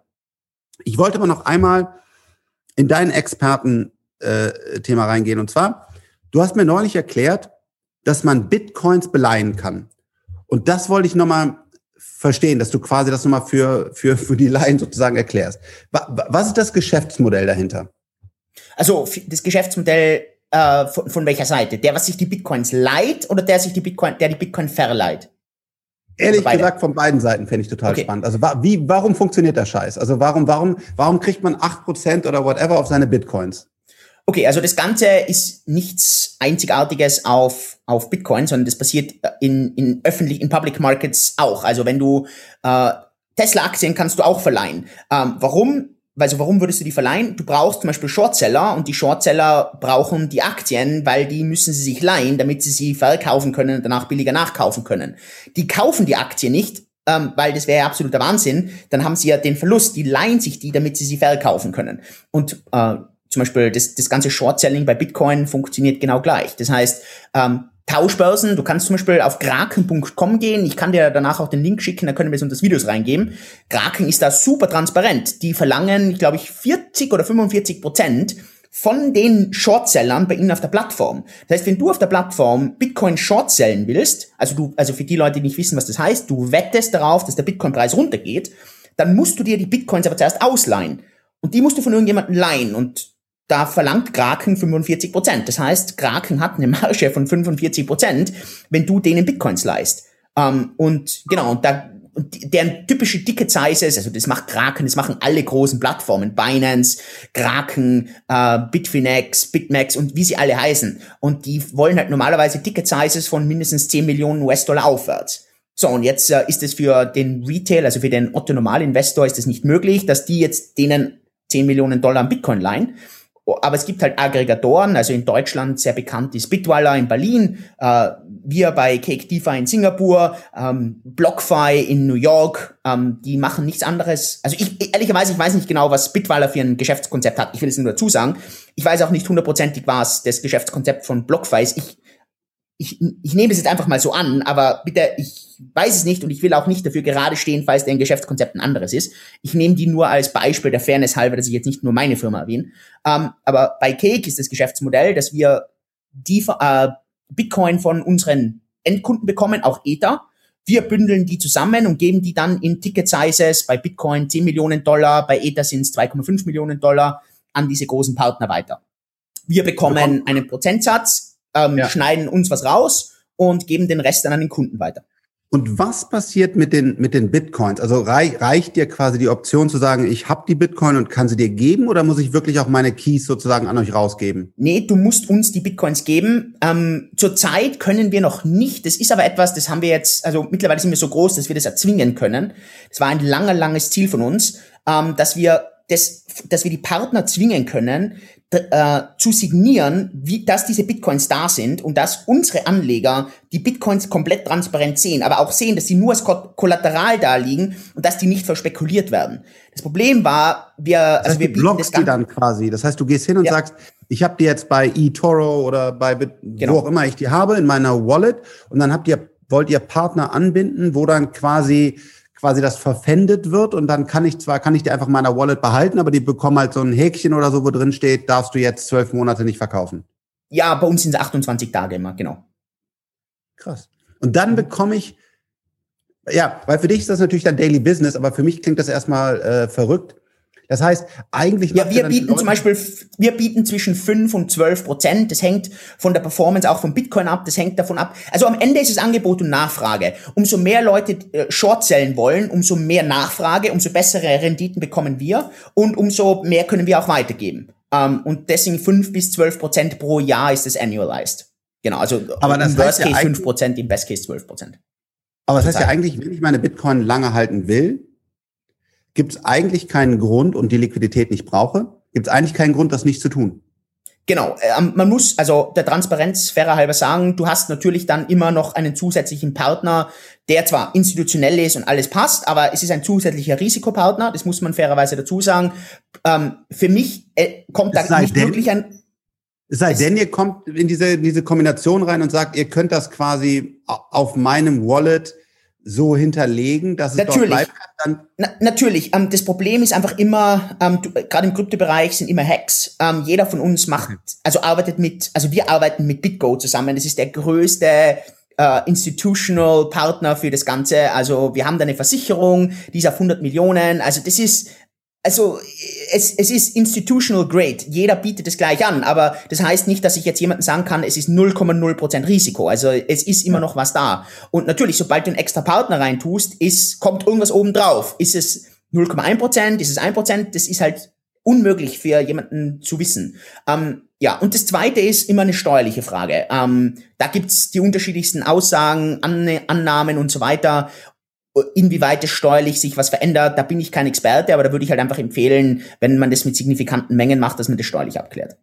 Ich wollte aber noch einmal in dein Experten-Thema äh, reingehen und zwar, Du hast mir neulich erklärt, dass man Bitcoins beleihen kann. Und das wollte ich nochmal verstehen, dass du quasi das nochmal für, für, für die Laien sozusagen erklärst. Was ist das Geschäftsmodell dahinter? Also das Geschäftsmodell äh, von, von welcher Seite? Der, was sich die Bitcoins leiht oder der sich die Bitcoin, der die Bitcoin verleiht? Ehrlich gesagt, von beiden Seiten fände ich total okay. spannend. Also wie, warum funktioniert der Scheiß? Also warum, warum, warum kriegt man acht Prozent oder whatever auf seine Bitcoins? Okay, also das Ganze ist nichts Einzigartiges auf, auf Bitcoin, sondern das passiert in, in öffentlich, in Public Markets auch. Also wenn du äh, Tesla-Aktien kannst du auch verleihen. Ähm, warum? Also warum würdest du die verleihen? Du brauchst zum Beispiel Shortseller und die Shortseller brauchen die Aktien, weil die müssen sie sich leihen, damit sie sie verkaufen können und danach billiger nachkaufen können. Die kaufen die Aktie nicht, ähm, weil das wäre ja absoluter Wahnsinn. Dann haben sie ja den Verlust. Die leihen sich die, damit sie sie verkaufen können. Und äh, zum Beispiel das, das ganze Short-Selling bei Bitcoin funktioniert genau gleich. Das heißt, ähm, Tauschbörsen, du kannst zum Beispiel auf kraken.com gehen, ich kann dir danach auch den Link schicken, da können wir es unter das Videos reingeben. Kraken ist da super transparent. Die verlangen, glaube ich, 40 oder 45 Prozent von den Shortsellern bei ihnen auf der Plattform. Das heißt, wenn du auf der Plattform Bitcoin shortsellen willst, also du, also für die Leute, die nicht wissen, was das heißt, du wettest darauf, dass der Bitcoin-Preis runtergeht, dann musst du dir die Bitcoins aber zuerst ausleihen. Und die musst du von irgendjemandem leihen. Und da verlangt Kraken 45 Prozent. Das heißt, Kraken hat eine Marge von 45 Prozent, wenn du denen Bitcoins leist. Ähm, und genau, und da deren typische Ticket Sizes, also das macht Kraken, das machen alle großen Plattformen, Binance, Kraken, äh, Bitfinex, Bitmax und wie sie alle heißen. Und die wollen halt normalerweise Ticket Sizes von mindestens 10 Millionen US-Dollar aufwärts. So, und jetzt äh, ist es für den Retail, also für den Otto-Normal-Investor ist es nicht möglich, dass die jetzt denen 10 Millionen Dollar an Bitcoin leihen. Aber es gibt halt Aggregatoren, also in Deutschland sehr bekannt ist Bitwala in Berlin, äh, wir bei Cake DeFi in Singapur, ähm, BlockFi in New York, ähm, die machen nichts anderes. Also ich, ehrlicherweise, ich weiß nicht genau, was Bitwala für ein Geschäftskonzept hat. Ich will es nur dazu sagen. Ich weiß auch nicht hundertprozentig, was das Geschäftskonzept von BlockFi ist. Ich ich, ich nehme es jetzt einfach mal so an, aber bitte, ich weiß es nicht und ich will auch nicht dafür gerade stehen, falls dein Geschäftskonzept ein anderes ist. Ich nehme die nur als Beispiel der Fairness halber, dass ich jetzt nicht nur meine Firma erwähne. Ähm, aber bei Cake ist das Geschäftsmodell, dass wir die äh, Bitcoin von unseren Endkunden bekommen, auch Ether. Wir bündeln die zusammen und geben die dann in Ticket Sizes bei Bitcoin 10 Millionen Dollar, bei Ether sind es 2,5 Millionen Dollar an diese großen Partner weiter. Wir bekommen einen Prozentsatz ähm, ja. schneiden uns was raus und geben den Rest dann an den Kunden weiter. Und was passiert mit den, mit den Bitcoins? Also reich, reicht dir quasi die Option zu sagen, ich habe die Bitcoin und kann sie dir geben oder muss ich wirklich auch meine Keys sozusagen an euch rausgeben? Nee, du musst uns die Bitcoins geben. Ähm, zurzeit können wir noch nicht. Das ist aber etwas, das haben wir jetzt, also mittlerweile sind wir so groß, dass wir das erzwingen können. Das war ein langer, langes Ziel von uns, ähm, dass wir das, dass wir die Partner zwingen können, äh, zu signieren, wie, dass diese Bitcoins da sind und dass unsere Anleger die Bitcoins komplett transparent sehen, aber auch sehen, dass sie nur als Kollateral da liegen und dass die nicht verspekuliert werden. Das Problem war, wir, das also heißt, wir blockst das die dann quasi. Das heißt, du gehst hin und ja. sagst, ich habe die jetzt bei eToro oder bei genau. wo auch immer ich die habe in meiner Wallet und dann habt ihr wollt ihr Partner anbinden, wo dann quasi quasi das verpfändet wird und dann kann ich zwar, kann ich die einfach in meiner Wallet behalten, aber die bekommen halt so ein Häkchen oder so, wo drin steht, darfst du jetzt zwölf Monate nicht verkaufen. Ja, bei uns sind es 28 Tage immer, genau. Krass. Und dann bekomme ich, ja, weil für dich ist das natürlich dann Daily Business, aber für mich klingt das erstmal äh, verrückt. Das heißt, eigentlich. Ja, wir bieten zum Beispiel, wir bieten zwischen 5 und 12 Prozent. Das hängt von der Performance auch vom Bitcoin ab. Das hängt davon ab. Also am Ende ist es Angebot und Nachfrage. Umso mehr Leute äh, Short sellen wollen, umso mehr Nachfrage, umso bessere Renditen bekommen wir und umso mehr können wir auch weitergeben. Ähm, und deswegen 5 bis 12 Prozent pro Jahr ist das annualized. Genau, also aber das im Worst Case ja 5 Prozent, im Best Case 12 Prozent. Aber das heißt ja eigentlich, wenn ich meine Bitcoin lange halten will, gibt es eigentlich keinen Grund und die Liquidität nicht brauche, gibt es eigentlich keinen Grund, das nicht zu tun. Genau, ähm, man muss also der Transparenz fairer halber sagen, du hast natürlich dann immer noch einen zusätzlichen Partner, der zwar institutionell ist und alles passt, aber es ist ein zusätzlicher Risikopartner, das muss man fairerweise dazu sagen. Ähm, für mich äh, kommt da nicht denn, wirklich ein... Es sei denn, ihr kommt in diese, in diese Kombination rein und sagt, ihr könnt das quasi auf meinem Wallet so hinterlegen, dass es natürlich. dort bleibt? Dann Na, natürlich. Ähm, das Problem ist einfach immer, ähm, gerade im Kryptobereich sind immer Hacks. Ähm, jeder von uns macht, also arbeitet mit, also wir arbeiten mit BitGo zusammen. Das ist der größte äh, institutional Partner für das Ganze. Also wir haben da eine Versicherung, die ist auf 100 Millionen. Also das ist also es, es ist institutional grade. Jeder bietet es gleich an, aber das heißt nicht, dass ich jetzt jemandem sagen kann, es ist 0,0% Risiko. Also es ist immer noch was da. Und natürlich, sobald du einen extra Partner reintust, ist, kommt irgendwas oben drauf. Ist es 0,1%, ist es 1%? Das ist halt unmöglich für jemanden zu wissen. Ähm, ja, und das Zweite ist immer eine steuerliche Frage. Ähm, da gibt's die unterschiedlichsten Aussagen, Annahmen und so weiter inwieweit es steuerlich sich was verändert, da bin ich kein Experte, aber da würde ich halt einfach empfehlen, wenn man das mit signifikanten Mengen macht, dass man das steuerlich abklärt.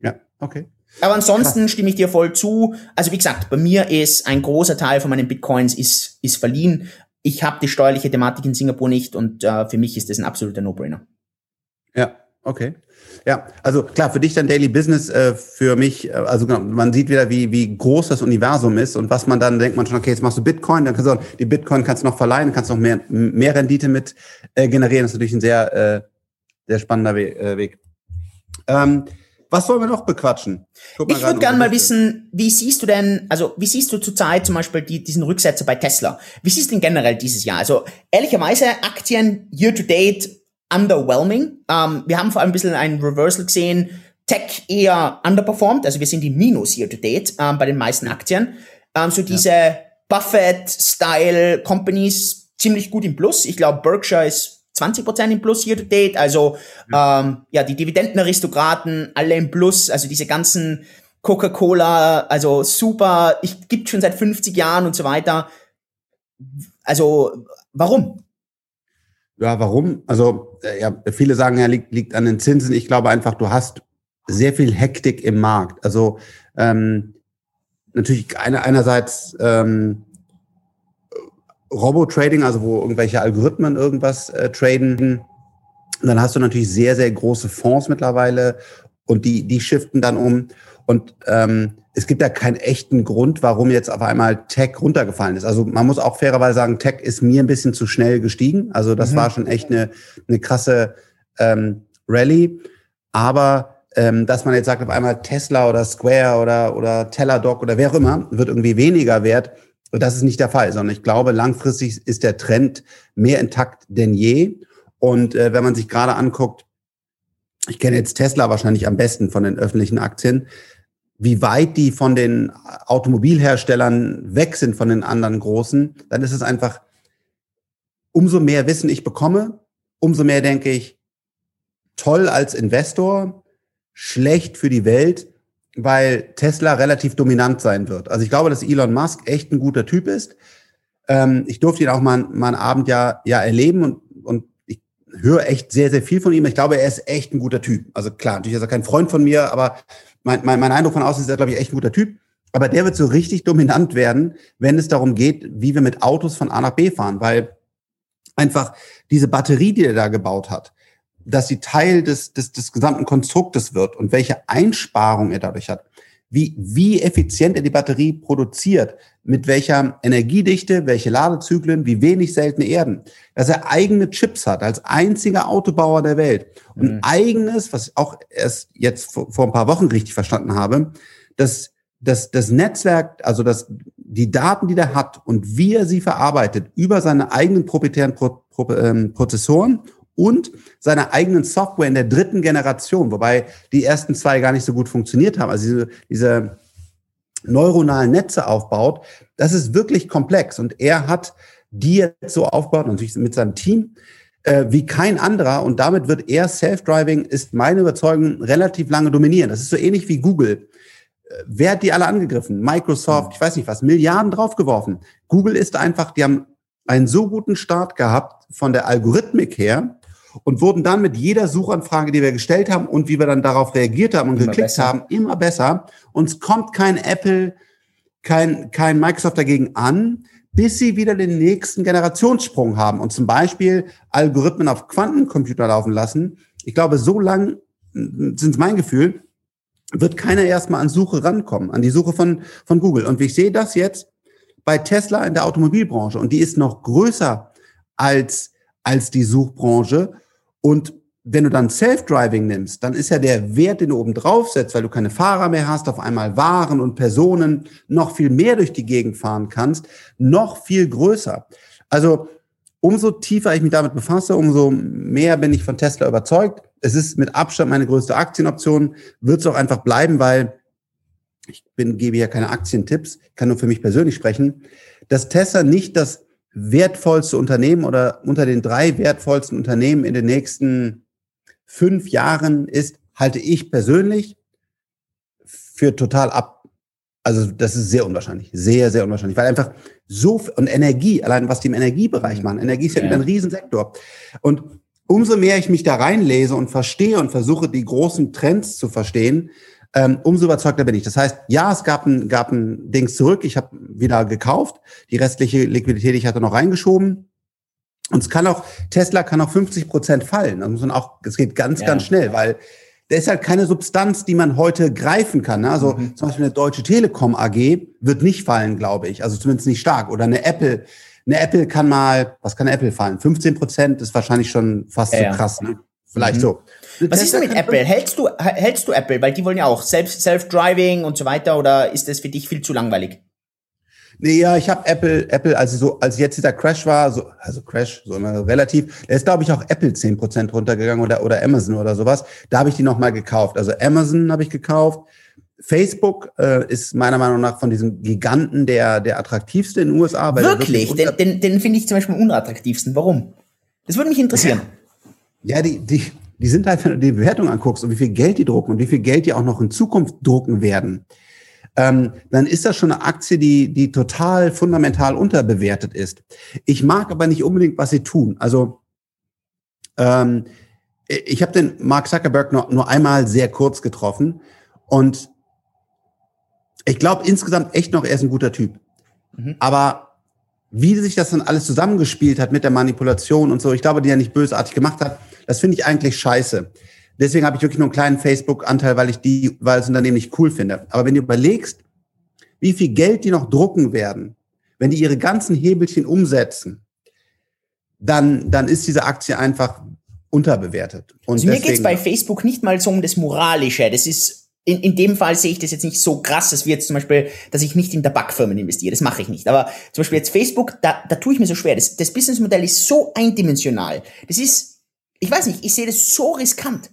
Ja, okay. Aber ansonsten Krass. stimme ich dir voll zu. Also wie gesagt, bei mir ist ein großer Teil von meinen Bitcoins ist, ist verliehen. Ich habe die steuerliche Thematik in Singapur nicht und äh, für mich ist das ein absoluter No-Brainer. Ja, okay. Ja, also klar, für dich dann Daily Business, äh, für mich, äh, also genau, man sieht wieder, wie, wie groß das Universum ist und was man dann denkt man schon, okay, jetzt machst du Bitcoin, dann kannst du die Bitcoin kannst du noch verleihen, kannst noch mehr, mehr Rendite mit äh, generieren. Das ist natürlich ein sehr, äh, sehr spannender We Weg. Ähm, was wollen wir noch bequatschen? Ich würde gerne mal wissen, wie siehst du denn, also wie siehst du zurzeit zum Beispiel die, diesen Rücksetzer bei Tesla? Wie siehst du denn generell dieses Jahr? Also ehrlicherweise Aktien year to date underwhelming. Ähm, wir haben vor allem ein bisschen ein Reversal gesehen. Tech eher underperformed, also wir sind im Minus year to date ähm, bei den meisten Aktien. Ähm, so diese ja. Buffett-Style Companies ziemlich gut im Plus. Ich glaube, Berkshire ist 20% im Plus year to date. Also ja, ähm, ja die Dividendenaristokraten alle im Plus. Also diese ganzen Coca-Cola, also super. Ich gibt schon seit 50 Jahren und so weiter. Also warum? Ja, warum? Also, äh, ja, viele sagen ja, liegt, liegt an den Zinsen. Ich glaube einfach, du hast sehr viel Hektik im Markt. Also ähm, natürlich eine, einerseits ähm, Robo-Trading, also wo irgendwelche Algorithmen irgendwas äh, traden. Und dann hast du natürlich sehr, sehr große Fonds mittlerweile und die, die shiften dann um. Und ähm, es gibt ja keinen echten Grund, warum jetzt auf einmal Tech runtergefallen ist. Also man muss auch fairerweise sagen, Tech ist mir ein bisschen zu schnell gestiegen. Also das mhm. war schon echt eine, eine krasse ähm, Rallye. Aber ähm, dass man jetzt sagt, auf einmal Tesla oder Square oder, oder Teladoc oder wer auch immer, wird irgendwie weniger wert. Und das ist nicht der Fall, sondern ich glaube, langfristig ist der Trend mehr intakt denn je. Und äh, wenn man sich gerade anguckt, ich kenne jetzt Tesla wahrscheinlich am besten von den öffentlichen Aktien, wie weit die von den Automobilherstellern weg sind von den anderen großen, dann ist es einfach, umso mehr Wissen ich bekomme, umso mehr denke ich, toll als Investor, schlecht für die Welt, weil Tesla relativ dominant sein wird. Also ich glaube, dass Elon Musk echt ein guter Typ ist. Ähm, ich durfte ihn auch mal, mal einen Abend ja, ja erleben und, und ich höre echt sehr, sehr viel von ihm. Ich glaube, er ist echt ein guter Typ. Also klar, natürlich ist er kein Freund von mir, aber mein, mein, mein Eindruck von außen ist er, glaube ich, echt ein guter Typ. Aber der wird so richtig dominant werden, wenn es darum geht, wie wir mit Autos von A nach B fahren, weil einfach diese Batterie, die er da gebaut hat, dass sie Teil des, des, des gesamten Konstruktes wird und welche Einsparung er dadurch hat, wie, wie effizient er die Batterie produziert, mit welcher Energiedichte, welche Ladezyklen, wie wenig seltene Erden, dass er eigene Chips hat als einziger Autobauer der Welt und mhm. eigenes, was ich auch erst jetzt vor, vor ein paar Wochen richtig verstanden habe, dass das, das Netzwerk, also das, die Daten, die der hat und wie er sie verarbeitet über seine eigenen proprietären Pro, Pro, ähm, Prozessoren und seine eigenen Software in der dritten Generation, wobei die ersten zwei gar nicht so gut funktioniert haben. Also diese, diese neuronalen Netze aufbaut, das ist wirklich komplex. Und er hat die jetzt so aufgebaut, natürlich mit seinem Team, äh, wie kein anderer. Und damit wird er Self-Driving, ist meine Überzeugung, relativ lange dominieren. Das ist so ähnlich wie Google. Äh, wer hat die alle angegriffen? Microsoft, ich weiß nicht was, Milliarden draufgeworfen. Google ist einfach, die haben einen so guten Start gehabt von der Algorithmik her und wurden dann mit jeder Suchanfrage, die wir gestellt haben und wie wir dann darauf reagiert haben und immer geklickt besser. haben, immer besser. Uns kommt kein Apple, kein, kein Microsoft dagegen an, bis sie wieder den nächsten Generationssprung haben und zum Beispiel Algorithmen auf Quantencomputer laufen lassen. Ich glaube, so lang sind mein Gefühl, wird keiner erstmal an Suche rankommen, an die Suche von, von Google. Und ich sehe das jetzt bei Tesla in der Automobilbranche und die ist noch größer als, als die Suchbranche. Und wenn du dann Self-Driving nimmst, dann ist ja der Wert, den du oben drauf setzt, weil du keine Fahrer mehr hast, auf einmal Waren und Personen noch viel mehr durch die Gegend fahren kannst, noch viel größer. Also umso tiefer ich mich damit befasse, umso mehr bin ich von Tesla überzeugt. Es ist mit Abstand meine größte Aktienoption, wird es auch einfach bleiben, weil ich bin, gebe ja keine Aktientipps, kann nur für mich persönlich sprechen, dass Tesla nicht das wertvollste Unternehmen oder unter den drei wertvollsten Unternehmen in den nächsten fünf Jahren ist, halte ich persönlich für total ab. Also das ist sehr unwahrscheinlich, sehr, sehr unwahrscheinlich, weil einfach so und Energie, allein was die im Energiebereich machen, Energie ist ja, ja. ein Riesensektor. Und umso mehr ich mich da reinlese und verstehe und versuche, die großen Trends zu verstehen, ähm, umso überzeugter bin ich. Das heißt, ja, es gab ein, gab ein Dings zurück, ich habe wieder gekauft, die restliche Liquidität ich hatte noch reingeschoben. Und es kann auch, Tesla kann auch 50 Prozent fallen. Das muss man auch, es geht ganz, ja. ganz schnell, weil da ist halt keine Substanz, die man heute greifen kann. Ne? Also mhm. zum Beispiel eine Deutsche Telekom AG wird nicht fallen, glaube ich. Also zumindest nicht stark. Oder eine Apple. Eine Apple kann mal, was kann Apple fallen? 15 Prozent ist wahrscheinlich schon fast ja, so krass. Ne? Vielleicht mhm. so. Was ist denn mit Apple? Hältst du, hältst du Apple? Weil die wollen ja auch Self-Driving und so weiter. Oder ist das für dich viel zu langweilig? Nee, ja, ich habe Apple, Apple, als so, als jetzt dieser Crash war, so, also Crash, so immer relativ, da ist, glaube ich, auch Apple zehn Prozent runtergegangen oder, oder Amazon oder sowas. Da habe ich die nochmal gekauft. Also Amazon habe ich gekauft. Facebook äh, ist meiner Meinung nach von diesen Giganten der, der attraktivste in den USA. Wirklich? wirklich den den, den finde ich zum Beispiel unattraktivsten. Warum? Das würde mich interessieren. Ja, die, die, die sind halt, wenn du die Bewertung anguckst und wie viel Geld die drucken und wie viel Geld die auch noch in Zukunft drucken werden, ähm, dann ist das schon eine Aktie, die, die total fundamental unterbewertet ist. Ich mag aber nicht unbedingt, was sie tun. Also ähm, ich habe den Mark Zuckerberg nur, nur einmal sehr kurz getroffen und ich glaube insgesamt echt noch, er ist ein guter Typ. Mhm. Aber wie sich das dann alles zusammengespielt hat mit der Manipulation und so, ich glaube, die er nicht bösartig gemacht hat, das finde ich eigentlich scheiße. Deswegen habe ich wirklich nur einen kleinen Facebook-Anteil, weil ich die, weil das Unternehmen nicht cool finde. Aber wenn du überlegst, wie viel Geld die noch drucken werden, wenn die ihre ganzen Hebelchen umsetzen, dann, dann ist diese Aktie einfach unterbewertet. Und also mir geht es bei Facebook nicht mal so um das Moralische. Das ist in, in dem Fall sehe ich das jetzt nicht so krass, dass wir jetzt zum Beispiel, dass ich nicht in Tabakfirmen investiere. Das mache ich nicht. Aber zum Beispiel jetzt Facebook, da, da tue ich mir so schwer. Das, das Businessmodell ist so eindimensional. Das ist, ich weiß nicht, ich sehe das so riskant.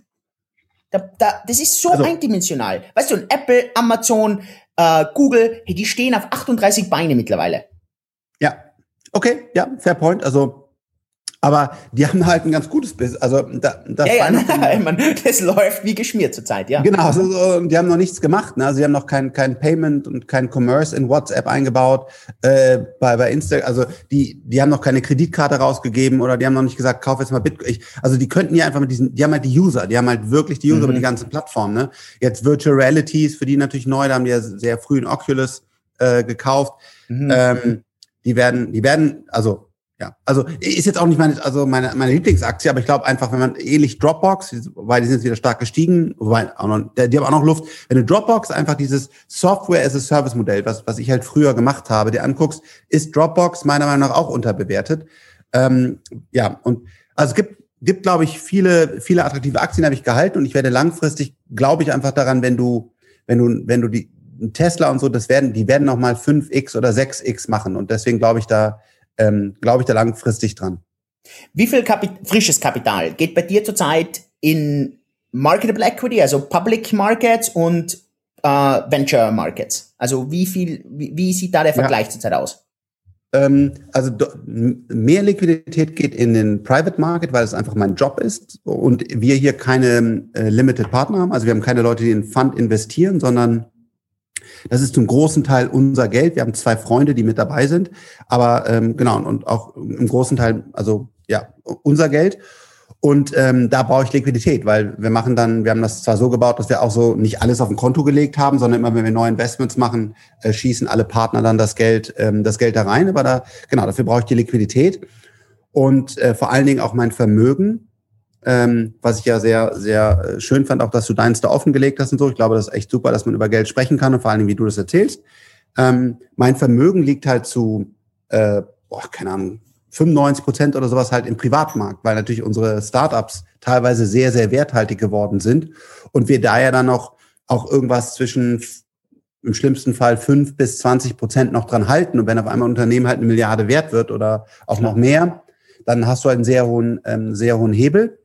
Da, da, das ist so also, eindimensional. Weißt du, Apple, Amazon, äh, Google, die stehen auf 38 Beine mittlerweile. Ja, okay, ja, fair point. Also aber die haben halt ein ganz gutes Business. Also da, das ja, ja, man, (laughs) das läuft wie geschmiert zurzeit, ja. Genau, also, die haben noch nichts gemacht. Ne? Also sie haben noch kein, kein Payment und kein Commerce in WhatsApp eingebaut, äh, bei, bei Instagram. Also die, die haben noch keine Kreditkarte rausgegeben oder die haben noch nicht gesagt, kauf jetzt mal Bitcoin. Ich, also die könnten ja einfach mit diesen, die haben halt die User, die haben halt wirklich die User mhm. über die ganze Plattform. Ne? Jetzt Virtual Realities, für die natürlich neu, da haben die ja sehr früh in Oculus äh, gekauft. Mhm. Ähm, die werden, die werden, also ja, also ist jetzt auch nicht meine, also meine, meine Lieblingsaktie, aber ich glaube einfach, wenn man ähnlich Dropbox, weil die sind jetzt wieder stark gestiegen, wobei auch noch, die haben auch noch Luft. Wenn du Dropbox einfach dieses Software as a Service Modell, was, was ich halt früher gemacht habe, dir anguckst, ist Dropbox meiner Meinung nach auch unterbewertet. Ähm, ja, und also es gibt, gibt, glaube ich, viele, viele attraktive Aktien habe ich gehalten und ich werde langfristig, glaube ich, einfach daran, wenn du, wenn du, wenn du die, Tesla und so, das werden, die werden noch mal 5x oder 6x machen. Und deswegen glaube ich da, ähm, glaube ich da langfristig dran. Wie viel Kapi frisches Kapital geht bei dir zurzeit in Marketable Equity, also Public Markets und äh, Venture Markets? Also wie viel, wie, wie sieht da der Vergleich ja. zurzeit aus? Ähm, also mehr Liquidität geht in den Private Market, weil es einfach mein Job ist und wir hier keine äh, Limited Partner haben. Also wir haben keine Leute, die in Fund investieren, sondern das ist zum großen Teil unser Geld. Wir haben zwei Freunde, die mit dabei sind, aber ähm, genau und auch im großen Teil, also ja, unser Geld. Und ähm, da brauche ich Liquidität, weil wir machen dann, wir haben das zwar so gebaut, dass wir auch so nicht alles auf ein Konto gelegt haben, sondern immer, wenn wir neue Investments machen, äh, schießen alle Partner dann das Geld, ähm, das Geld da rein. Aber da, genau, dafür brauche ich die Liquidität und äh, vor allen Dingen auch mein Vermögen, ähm, was ich ja sehr, sehr äh, schön fand, auch dass du deins da offengelegt hast und so. Ich glaube, das ist echt super, dass man über Geld sprechen kann und vor allen Dingen, wie du das erzählst. Ähm, mein Vermögen liegt halt zu, äh, boah, keine Ahnung, 95 Prozent oder sowas halt im Privatmarkt, weil natürlich unsere Startups teilweise sehr, sehr werthaltig geworden sind und wir da ja dann noch auch irgendwas zwischen im schlimmsten Fall fünf bis 20 Prozent noch dran halten. Und wenn auf einmal ein Unternehmen halt eine Milliarde wert wird oder auch noch mehr, dann hast du halt einen sehr hohen, ähm, sehr hohen Hebel.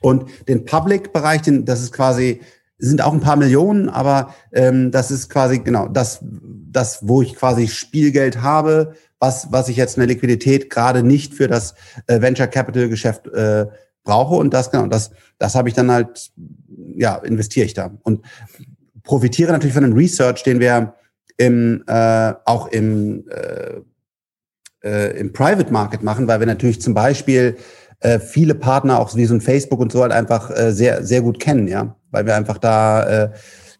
Und den Public-Bereich, das ist quasi, sind auch ein paar Millionen, aber ähm, das ist quasi genau das, das, wo ich quasi Spielgeld habe, was, was ich jetzt in der Liquidität gerade nicht für das äh, Venture Capital Geschäft äh, brauche. Und das, genau, das, das habe ich dann halt, ja, investiere ich da. Und profitiere natürlich von dem Research, den wir im, äh, auch im, äh, äh, im Private Market machen, weil wir natürlich zum Beispiel äh, viele Partner, auch wie so ein Facebook und so, halt einfach äh, sehr, sehr gut kennen, ja. Weil wir einfach da äh,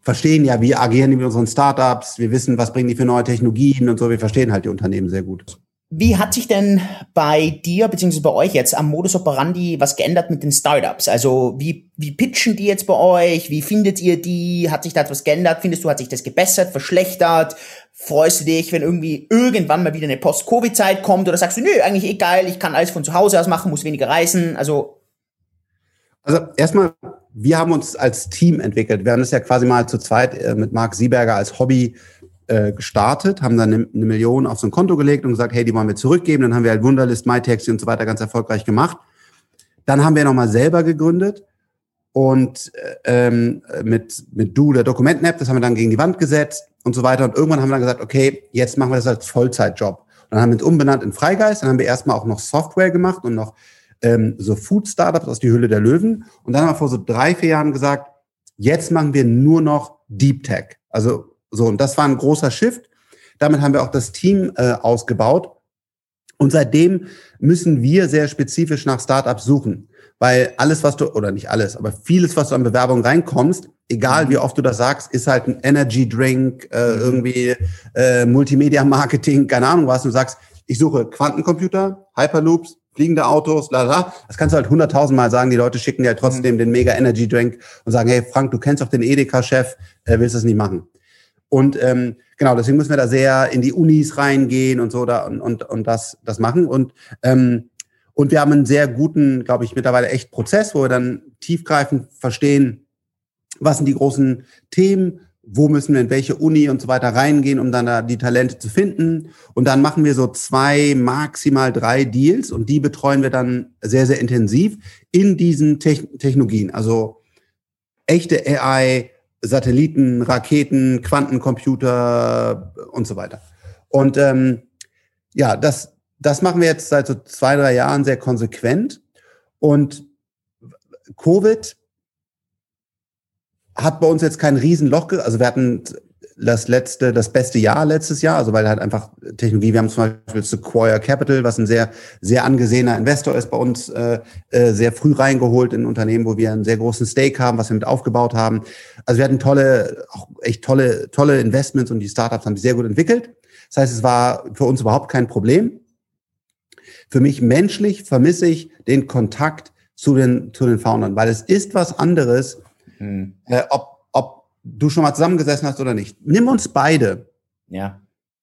verstehen ja, wie agieren die mit unseren Startups, wir wissen, was bringen die für neue Technologien und so, wir verstehen halt die Unternehmen sehr gut. Wie hat sich denn bei dir beziehungsweise bei euch jetzt am Modus operandi was geändert mit den Startups? Also wie, wie pitchen die jetzt bei euch? Wie findet ihr die? Hat sich da etwas geändert? Findest du, hat sich das gebessert, verschlechtert? Freust du dich, wenn irgendwie irgendwann mal wieder eine Post-Covid-Zeit kommt? Oder sagst du, nö, eigentlich eh geil, ich kann alles von zu Hause aus machen, muss weniger reisen? Also also erstmal, wir haben uns als Team entwickelt. Wir haben das ja quasi mal zu zweit äh, mit Marc Sieberger als Hobby äh, gestartet, haben dann eine, Million auf so ein Konto gelegt und gesagt, hey, die wollen wir zurückgeben. Dann haben wir halt Wunderlist, MyTaxi und so weiter ganz erfolgreich gemacht. Dann haben wir nochmal selber gegründet und äh, ähm, mit, mit Du, der Dokumenten-App, das haben wir dann gegen die Wand gesetzt und so weiter. Und irgendwann haben wir dann gesagt, okay, jetzt machen wir das als Vollzeitjob. Und dann haben wir uns umbenannt in Freigeist, dann haben wir erstmal auch noch Software gemacht und noch ähm, so Food-Startups aus die Hülle der Löwen. Und dann haben wir vor so drei, vier Jahren gesagt, jetzt machen wir nur noch Deep Tech. Also so, und das war ein großer Shift. Damit haben wir auch das Team äh, ausgebaut. Und seitdem müssen wir sehr spezifisch nach Startups suchen. Weil alles, was du, oder nicht alles, aber vieles, was du an Bewerbung reinkommst, egal mhm. wie oft du das sagst, ist halt ein Energy Drink, äh, mhm. irgendwie äh, Multimedia Marketing, keine Ahnung was. Du sagst, ich suche Quantencomputer, Hyperloops, fliegende Autos, la la. Das kannst du halt hunderttausendmal sagen. Die Leute schicken dir halt trotzdem den Mega Energy Drink und sagen, hey Frank, du kennst doch den Edeka-Chef, äh, willst du das nicht machen? Und ähm, genau, deswegen müssen wir da sehr in die Unis reingehen und so da und, und, und das, das machen. Und, ähm, und wir haben einen sehr guten, glaube ich, mittlerweile echt Prozess, wo wir dann tiefgreifend verstehen, was sind die großen Themen, wo müssen wir in welche Uni und so weiter reingehen, um dann da die Talente zu finden. Und dann machen wir so zwei, maximal drei Deals und die betreuen wir dann sehr, sehr intensiv in diesen Technologien. Also echte AI, Satelliten, Raketen, Quantencomputer und so weiter. Und ähm, ja, das, das machen wir jetzt seit so zwei, drei Jahren sehr konsequent. Und Covid hat bei uns jetzt kein Riesenloch, also wir hatten das letzte, das beste Jahr letztes Jahr, also weil halt einfach Technologie, wir haben zum Beispiel Sequoia Capital, was ein sehr, sehr angesehener Investor ist bei uns, äh, äh, sehr früh reingeholt in Unternehmen, wo wir einen sehr großen Stake haben, was wir mit aufgebaut haben. Also wir hatten tolle, auch echt tolle, tolle Investments und die Startups haben sich sehr gut entwickelt. Das heißt, es war für uns überhaupt kein Problem. Für mich menschlich vermisse ich den Kontakt zu den, zu den Foundern, weil es ist was anderes, hm. Äh, ob, ob du schon mal zusammengesessen hast oder nicht. Nimm uns beide. Ja.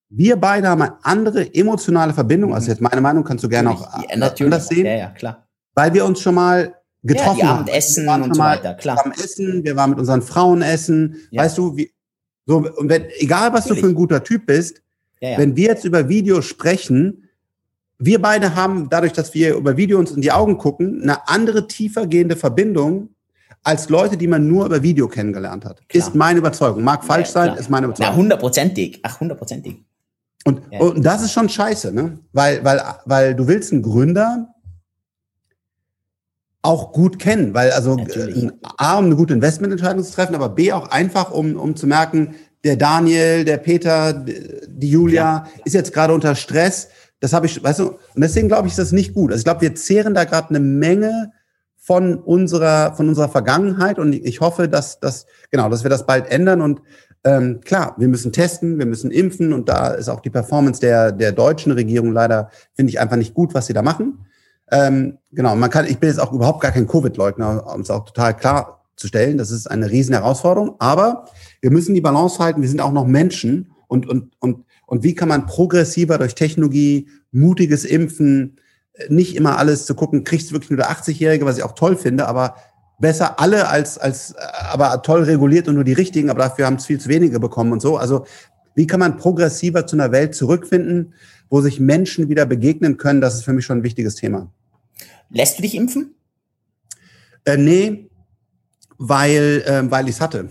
Wir beide haben eine andere emotionale Verbindung. Also mhm. jetzt meine Meinung kannst du gerne auch ja, anders sehen. Ja, ja, klar. Weil wir uns schon mal getroffen ja, haben. Essen und so weiter, klar. Am Essen, wir waren mit unseren Frauen essen. Ja. Weißt du, wie, So, und wenn, egal was Natürlich. du für ein guter Typ bist, ja, ja. wenn wir jetzt über Video sprechen, wir beide haben dadurch, dass wir über Video uns in die Augen gucken, eine andere tiefer gehende Verbindung als Leute, die man nur über Video kennengelernt hat. Klar. Ist meine Überzeugung. Mag falsch ja, sein, ist meine Überzeugung. Na, hundertprozentig. Ach, hundertprozentig. Und, ja. und das ist schon scheiße, ne? Weil, weil, weil du willst einen Gründer auch gut kennen, weil also äh, A, um eine gute Investmententscheidung zu treffen, aber B auch einfach, um, um zu merken, der Daniel, der Peter, die Julia ja. ist jetzt gerade unter Stress. Das habe ich, weißt du, und deswegen glaube ich, ist das nicht gut. Also ich glaube, wir zehren da gerade eine Menge von unserer, von unserer Vergangenheit und ich hoffe, dass, dass, genau, dass wir das bald ändern und ähm, klar, wir müssen testen, wir müssen impfen und da ist auch die Performance der, der deutschen Regierung leider, finde ich einfach nicht gut, was sie da machen. Ähm, genau, man kann, ich bin jetzt auch überhaupt gar kein Covid-Leugner, um es auch total klar zu stellen. Das ist eine riesen Herausforderung, aber wir müssen die Balance halten. Wir sind auch noch Menschen und, und, und, und wie kann man progressiver durch Technologie, mutiges Impfen, nicht immer alles zu gucken, kriegst du wirklich nur der 80-Jährige, was ich auch toll finde, aber besser alle als, als, aber toll reguliert und nur die richtigen, aber dafür haben es viel zu wenige bekommen und so. Also, wie kann man progressiver zu einer Welt zurückfinden, wo sich Menschen wieder begegnen können? Das ist für mich schon ein wichtiges Thema. Lässt du dich impfen? Äh, nee, weil, äh, weil ich es hatte.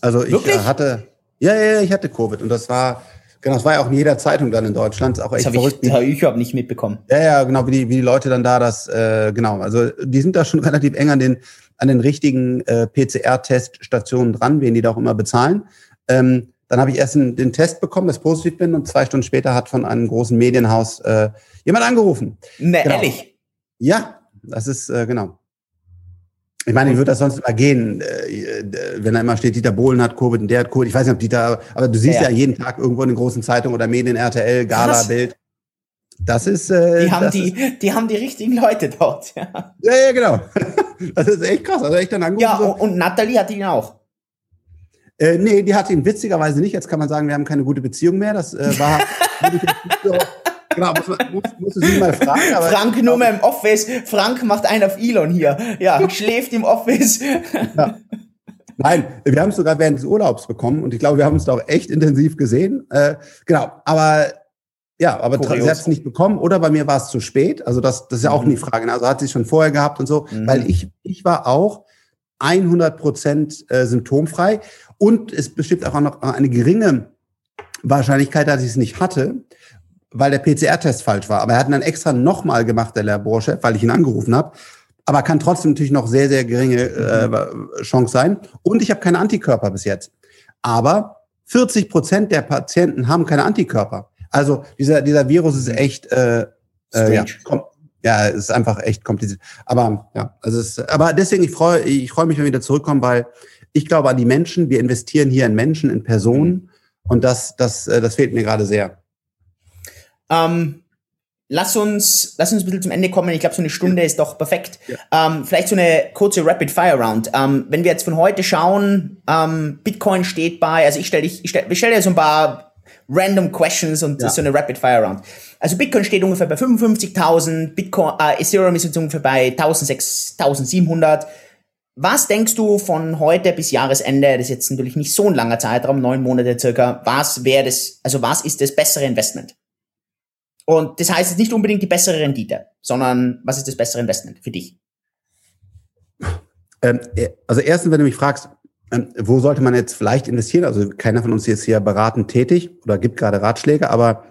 Also ich äh, hatte, ja, ja, ich hatte Covid und das war, Genau, das war ja auch in jeder Zeitung dann in Deutschland. Auch echt das habe ich, hab ich überhaupt nicht mitbekommen. Ja, ja, genau, wie die, wie die Leute dann da das, äh, genau, also die sind da schon (laughs) relativ eng an den, an den richtigen äh, PCR-Teststationen dran, wen die da auch immer bezahlen. Ähm, dann habe ich erst den, den Test bekommen, dass ich positiv bin und zwei Stunden später hat von einem großen Medienhaus äh, jemand angerufen. Ne, genau. ehrlich? Ja, das ist, äh, genau. Ich meine, ich würde das sonst immer gehen, äh, wenn da immer steht, Dieter Bohlen hat Covid und der hat Covid. Ich weiß nicht, ob Dieter, aber du siehst ja, ja jeden Tag irgendwo in den großen Zeitungen oder Medien, RTL, Gala, Was? Bild. Das ist. Äh, die haben die, ist, die haben die richtigen Leute dort. Ja, ja, ja genau. (laughs) Das ist echt krass. Also echt dann angerufen. Ja, so. und Nathalie hat ihn auch. Äh, nee, die hat ihn witzigerweise nicht. Jetzt kann man sagen, wir haben keine gute Beziehung mehr. Das äh, war. (laughs) Genau, muss, muss, muss sie mal fragen. Frank nur mehr im Office. Frank macht einen auf Elon hier. Ja, schläft im Office. Ja. Nein, wir haben es sogar während des Urlaubs bekommen und ich glaube, wir haben es da auch echt intensiv gesehen. Äh, genau, aber ja, aber sie hat es nicht bekommen oder bei mir war es zu spät. Also das, das ist ja auch mhm. die Frage. Ne? Also hat sie schon vorher gehabt und so, mhm. weil ich, ich war auch 100 Prozent äh, symptomfrei und es besteht auch noch eine geringe Wahrscheinlichkeit, dass ich es nicht hatte weil der PCR-Test falsch war. Aber er hat ihn dann extra nochmal gemacht, der Laborchef, weil ich ihn angerufen habe. Aber kann trotzdem natürlich noch sehr, sehr geringe äh, Chance sein. Und ich habe keine Antikörper bis jetzt. Aber 40 Prozent der Patienten haben keine Antikörper. Also dieser, dieser Virus ist echt, äh, äh, ja, komm, ja, ist einfach echt kompliziert. Aber ja, also es, aber deswegen ich freue ich freue mich, wenn wir wieder zurückkommen, weil ich glaube an die Menschen. Wir investieren hier in Menschen, in Personen und das, das, äh, das fehlt mir gerade sehr. Ähm, lass uns, lass uns ein bisschen zum Ende kommen. Ich glaube, so eine Stunde ist doch perfekt. Ja. Ähm, vielleicht so eine kurze Rapid Fire Round. Ähm, wenn wir jetzt von heute schauen, ähm, Bitcoin steht bei, also ich stelle dich, ich stelle stell dir so ein paar random questions und ja. so eine Rapid Fire Round. Also Bitcoin steht ungefähr bei 55.000, Bitcoin, äh, Ethereum ist jetzt ungefähr bei 1.600, Was denkst du von heute bis Jahresende? Das ist jetzt natürlich nicht so ein langer Zeitraum, neun Monate circa. Was wäre das, also was ist das bessere Investment? Und das heißt jetzt nicht unbedingt die bessere Rendite, sondern was ist das bessere Investment für dich? Ähm, äh, also erstens, wenn du mich fragst, ähm, wo sollte man jetzt vielleicht investieren? Also keiner von uns ist hier beratend tätig oder gibt gerade Ratschläge, aber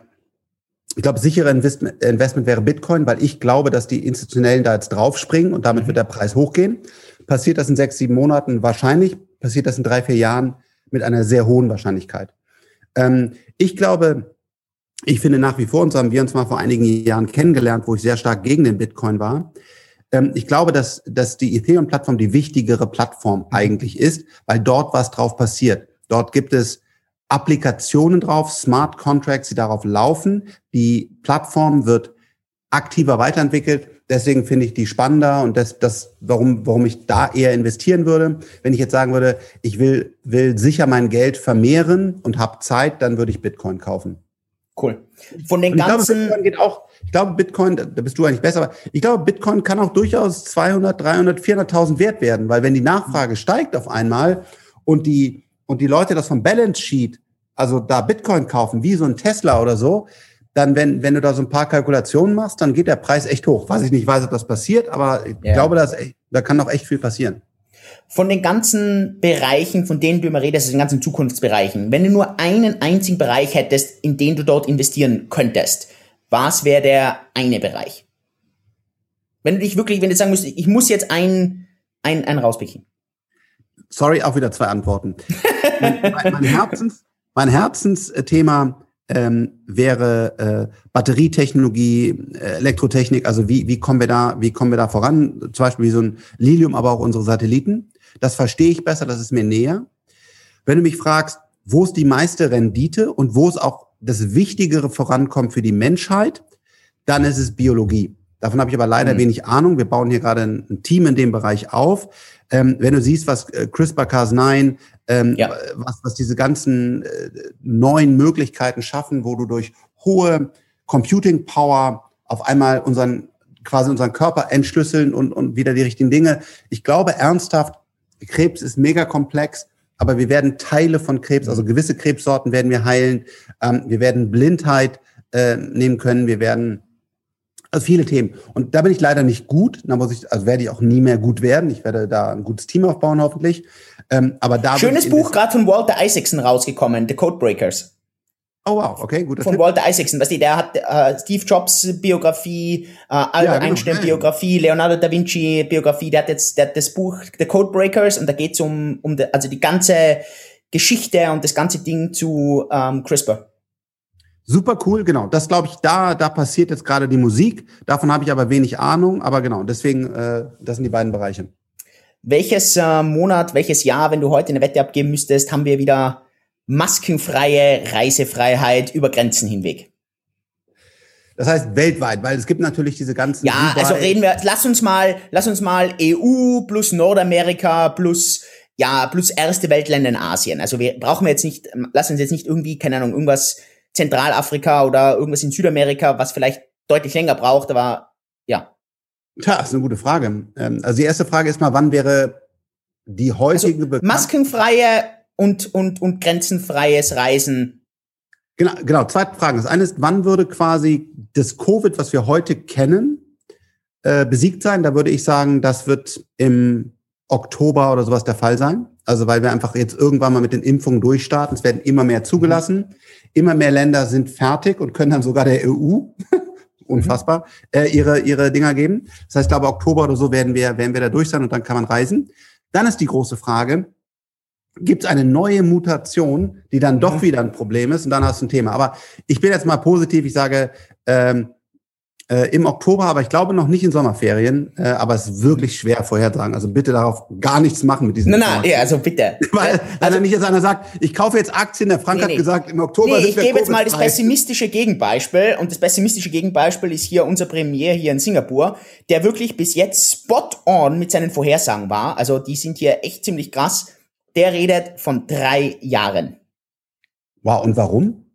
ich glaube, sichere Investment, Investment wäre Bitcoin, weil ich glaube, dass die Institutionellen da jetzt draufspringen und damit mhm. wird der Preis hochgehen. Passiert das in sechs, sieben Monaten? Wahrscheinlich. Passiert das in drei, vier Jahren mit einer sehr hohen Wahrscheinlichkeit. Ähm, ich glaube, ich finde nach wie vor, und so haben wir uns mal vor einigen Jahren kennengelernt, wo ich sehr stark gegen den Bitcoin war. Ähm, ich glaube, dass, dass die Ethereum-Plattform die wichtigere Plattform eigentlich ist, weil dort was drauf passiert. Dort gibt es Applikationen drauf, Smart Contracts, die darauf laufen. Die Plattform wird aktiver weiterentwickelt. Deswegen finde ich die spannender und das, das, warum, warum ich da eher investieren würde. Wenn ich jetzt sagen würde, ich will, will sicher mein Geld vermehren und habe Zeit, dann würde ich Bitcoin kaufen. Cool. Von den ganzen. Ich glaube, Bitcoin geht auch, ich glaube, Bitcoin, da bist du eigentlich besser, aber ich glaube, Bitcoin kann auch durchaus 200, 300, 400.000 wert werden, weil wenn die Nachfrage steigt auf einmal und die, und die Leute das vom Balance Sheet, also da Bitcoin kaufen, wie so ein Tesla oder so, dann, wenn, wenn du da so ein paar Kalkulationen machst, dann geht der Preis echt hoch. Was ich nicht weiß, ob das passiert, aber ich ja. glaube, dass, da kann noch echt viel passieren. Von den ganzen Bereichen, von denen du immer redest, also den ganzen Zukunftsbereichen, wenn du nur einen einzigen Bereich hättest, in den du dort investieren könntest, was wäre der eine Bereich? Wenn du dich wirklich, wenn du sagen müsstest, ich muss jetzt einen, einen, einen rauspicken. Sorry, auch wieder zwei Antworten. (laughs) mein, mein, Herzens, mein Herzensthema ähm, wäre äh, Batterietechnologie, äh, Elektrotechnik, also wie, wie kommen wir da, wie kommen wir da voran? Zum Beispiel wie so ein Lilium, aber auch unsere Satelliten. Das verstehe ich besser, das ist mir näher. Wenn du mich fragst, wo ist die meiste Rendite und wo ist auch das Wichtigere vorankommt für die Menschheit, dann ist es Biologie. Davon habe ich aber leider mhm. wenig Ahnung. Wir bauen hier gerade ein, ein Team in dem Bereich auf. Ähm, wenn du siehst, was äh, CRISPR-Cas9, ähm, ja. was, was diese ganzen äh, neuen Möglichkeiten schaffen, wo du durch hohe Computing Power auf einmal unseren quasi unseren Körper entschlüsseln und, und wieder die richtigen Dinge. Ich glaube ernsthaft, Krebs ist mega komplex, aber wir werden Teile von Krebs, also gewisse Krebssorten werden wir heilen. Ähm, wir werden Blindheit äh, nehmen können. Wir werden also viele Themen. Und da bin ich leider nicht gut. Da muss ich, also werde ich auch nie mehr gut werden. Ich werde da ein gutes Team aufbauen, hoffentlich. Ähm, aber da Schönes Buch, gerade von Walter Isaacson rausgekommen, The Codebreakers. Oh wow, okay, gut. Von Tipp. Walter Isaacson, weißt du, der hat äh, Steve Jobs Biografie, äh, Albert ja, genau. Einstein Biografie, Leonardo da Vinci Biografie, der hat jetzt der hat das Buch The Codebreakers und da geht's um, um die, also die ganze Geschichte und das ganze Ding zu ähm, CRISPR. Super cool, genau. Das glaube ich, da, da passiert jetzt gerade die Musik. Davon habe ich aber wenig Ahnung, aber genau, deswegen, äh, das sind die beiden Bereiche. Welches äh, Monat, welches Jahr, wenn du heute eine Wette abgeben müsstest, haben wir wieder maskenfreie Reisefreiheit über Grenzen hinweg? Das heißt weltweit, weil es gibt natürlich diese ganzen. Ja, also reden wir, lass uns mal, lass uns mal EU plus Nordamerika plus ja, plus erste Weltländer in Asien. Also wir brauchen wir jetzt nicht, lass uns jetzt nicht irgendwie, keine Ahnung, irgendwas Zentralafrika oder irgendwas in Südamerika, was vielleicht deutlich länger braucht, aber ja. Tja, ist eine gute Frage. Ähm, also die erste Frage ist mal, wann wäre die heutige also maskenfreie und und und grenzenfreies Reisen. Genau, genau. Zweite Frage. Das eine ist, wann würde quasi das Covid, was wir heute kennen, äh, besiegt sein? Da würde ich sagen, das wird im Oktober oder sowas der Fall sein. Also weil wir einfach jetzt irgendwann mal mit den Impfungen durchstarten. Es werden immer mehr zugelassen. Immer mehr Länder sind fertig und können dann sogar der EU, (laughs) unfassbar, äh, ihre, ihre Dinger geben. Das heißt, ich glaube, Oktober oder so werden wir, werden wir da durch sein und dann kann man reisen. Dann ist die große Frage, gibt es eine neue Mutation, die dann doch mhm. wieder ein Problem ist und dann hast du ein Thema. Aber ich bin jetzt mal positiv, ich sage, ähm, äh, im Oktober, aber ich glaube noch nicht in Sommerferien. Äh, aber es ist wirklich schwer vorhersagen. Also bitte darauf gar nichts machen mit diesen. Nein, nein, ja, also bitte. (laughs) Weil also, nicht jetzt einer sagt, ich kaufe jetzt Aktien. Der Frank nee, hat nee. gesagt, im Oktober. Nee, ich gebe jetzt mal das pessimistische Gegenbeispiel. Und das pessimistische Gegenbeispiel ist hier unser Premier hier in Singapur, der wirklich bis jetzt spot on mit seinen Vorhersagen war. Also die sind hier echt ziemlich krass. Der redet von drei Jahren. Wow, und warum?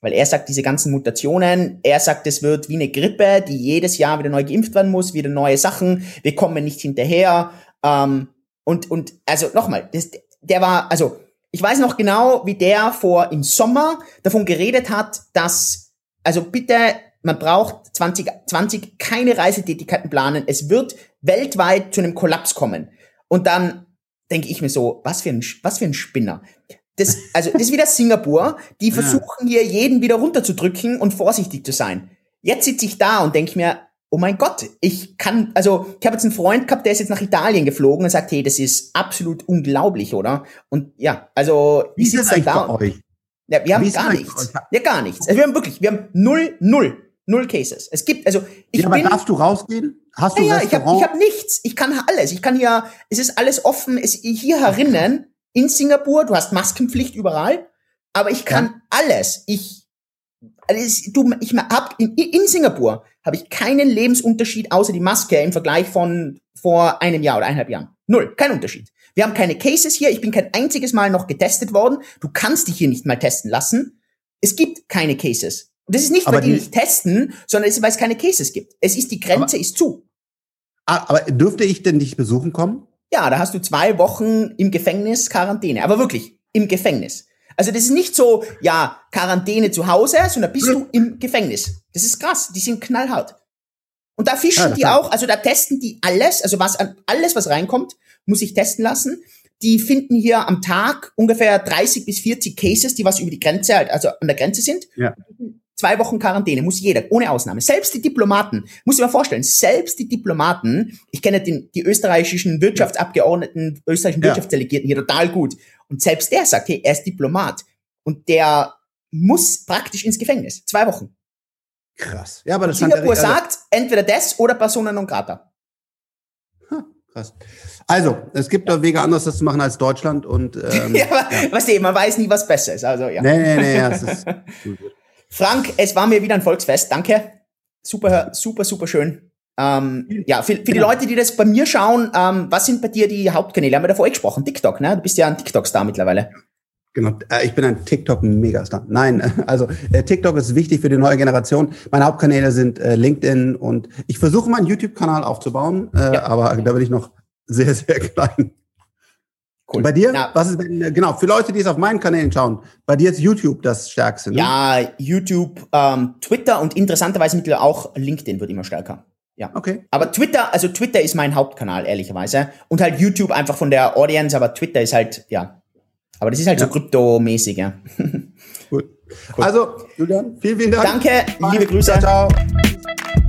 Weil er sagt, diese ganzen Mutationen, er sagt, es wird wie eine Grippe, die jedes Jahr wieder neu geimpft werden muss, wieder neue Sachen, wir kommen nicht hinterher. Ähm, und, und also nochmal, der war, also ich weiß noch genau, wie der vor im Sommer davon geredet hat, dass, also bitte, man braucht 2020 keine Reisetätigkeiten planen, es wird weltweit zu einem Kollaps kommen. Und dann denke ich mir so, was für ein, was für ein Spinner. Das, also, das ist wieder Singapur. Die versuchen hier jeden wieder runterzudrücken und vorsichtig zu sein. Jetzt sitze ich da und denke mir, oh mein Gott, ich kann, also ich habe jetzt einen Freund gehabt, der ist jetzt nach Italien geflogen und sagt, hey, das ist absolut unglaublich, oder? Und ja, also wie ist das eigentlich da bei euch? Ja, wir haben Wie gar nichts. Ja, gar nichts. Also wir haben wirklich, wir haben null, null, null Cases. Es gibt, also ich ja, aber bin, darfst du rausgehen? Hast du ja, ja, ich habe ich hab nichts. Ich kann alles. Ich kann hier, es ist alles offen. Es, hier herinnen in Singapur, du hast Maskenpflicht überall, aber ich kann ja. alles. Ich, also du, ich hab in, in Singapur habe ich keinen Lebensunterschied außer die Maske im Vergleich von vor einem Jahr oder eineinhalb Jahren. Null, kein Unterschied. Wir haben keine Cases hier. Ich bin kein einziges Mal noch getestet worden. Du kannst dich hier nicht mal testen lassen. Es gibt keine Cases. Und das ist nicht, weil die, die nicht testen, sondern es ist, weil es keine Cases gibt. Es ist, die Grenze aber, ist zu. Ah, aber dürfte ich denn dich besuchen kommen? Ja, da hast du zwei Wochen im Gefängnis Quarantäne. Aber wirklich, im Gefängnis. Also das ist nicht so, ja, Quarantäne zu Hause, sondern bist du im Gefängnis. Das ist krass, die sind knallhart. Und da fischen ja, die auch, also da testen die alles, also was alles, was reinkommt, muss ich testen lassen. Die finden hier am Tag ungefähr 30 bis 40 Cases, die was über die Grenze, halt, also an der Grenze sind. Ja. Zwei Wochen Quarantäne muss jeder, ohne Ausnahme. Selbst die Diplomaten, muss ich mir vorstellen, selbst die Diplomaten, ich kenne den, die österreichischen Wirtschaftsabgeordneten, österreichischen ja. Wirtschaftsdelegierten hier total gut. Und selbst der sagt, hey, er ist Diplomat. Und der muss praktisch ins Gefängnis. Zwei Wochen. Krass. Ja, aber das Singapur also, sagt entweder das oder Persona non grata. krass. Also, es gibt doch Wege anders, das zu machen als Deutschland und (laughs) ähm, ja, aber, ja. Was man weiß nie, was besser ist. Also ja. Nee, nee, nee, ja, es ist (laughs) Frank, es war mir wieder ein Volksfest. Danke. Super, super, super schön. Ähm, ja, für, für die genau. Leute, die das bei mir schauen, ähm, was sind bei dir die Hauptkanäle? Haben wir davor eh gesprochen? TikTok, ne? Du bist ja ein TikTok-Star mittlerweile. Genau, äh, ich bin ein TikTok-Megastar. Nein, (laughs) also äh, TikTok ist wichtig für die neue Generation. Meine Hauptkanäle sind äh, LinkedIn und ich versuche meinen YouTube-Kanal aufzubauen, äh, ja. aber da bin ich noch sehr, sehr klein. Cool. Bei dir? Ja. Was ist denn, genau, für Leute, die es auf meinen Kanälen schauen, bei dir ist YouTube das Stärkste, ne? Ja, YouTube, ähm, Twitter und interessanterweise mittlerweile auch LinkedIn wird immer stärker. Ja. Okay. Aber Twitter, also Twitter ist mein Hauptkanal, ehrlicherweise. Und halt YouTube einfach von der Audience, aber Twitter ist halt, ja. Aber das ist halt ja. so kryptomäßig, ja. Gut. (laughs) Cool. Also, Julian, vielen, vielen Dank. Danke, liebe Grüße. ciao. ciao.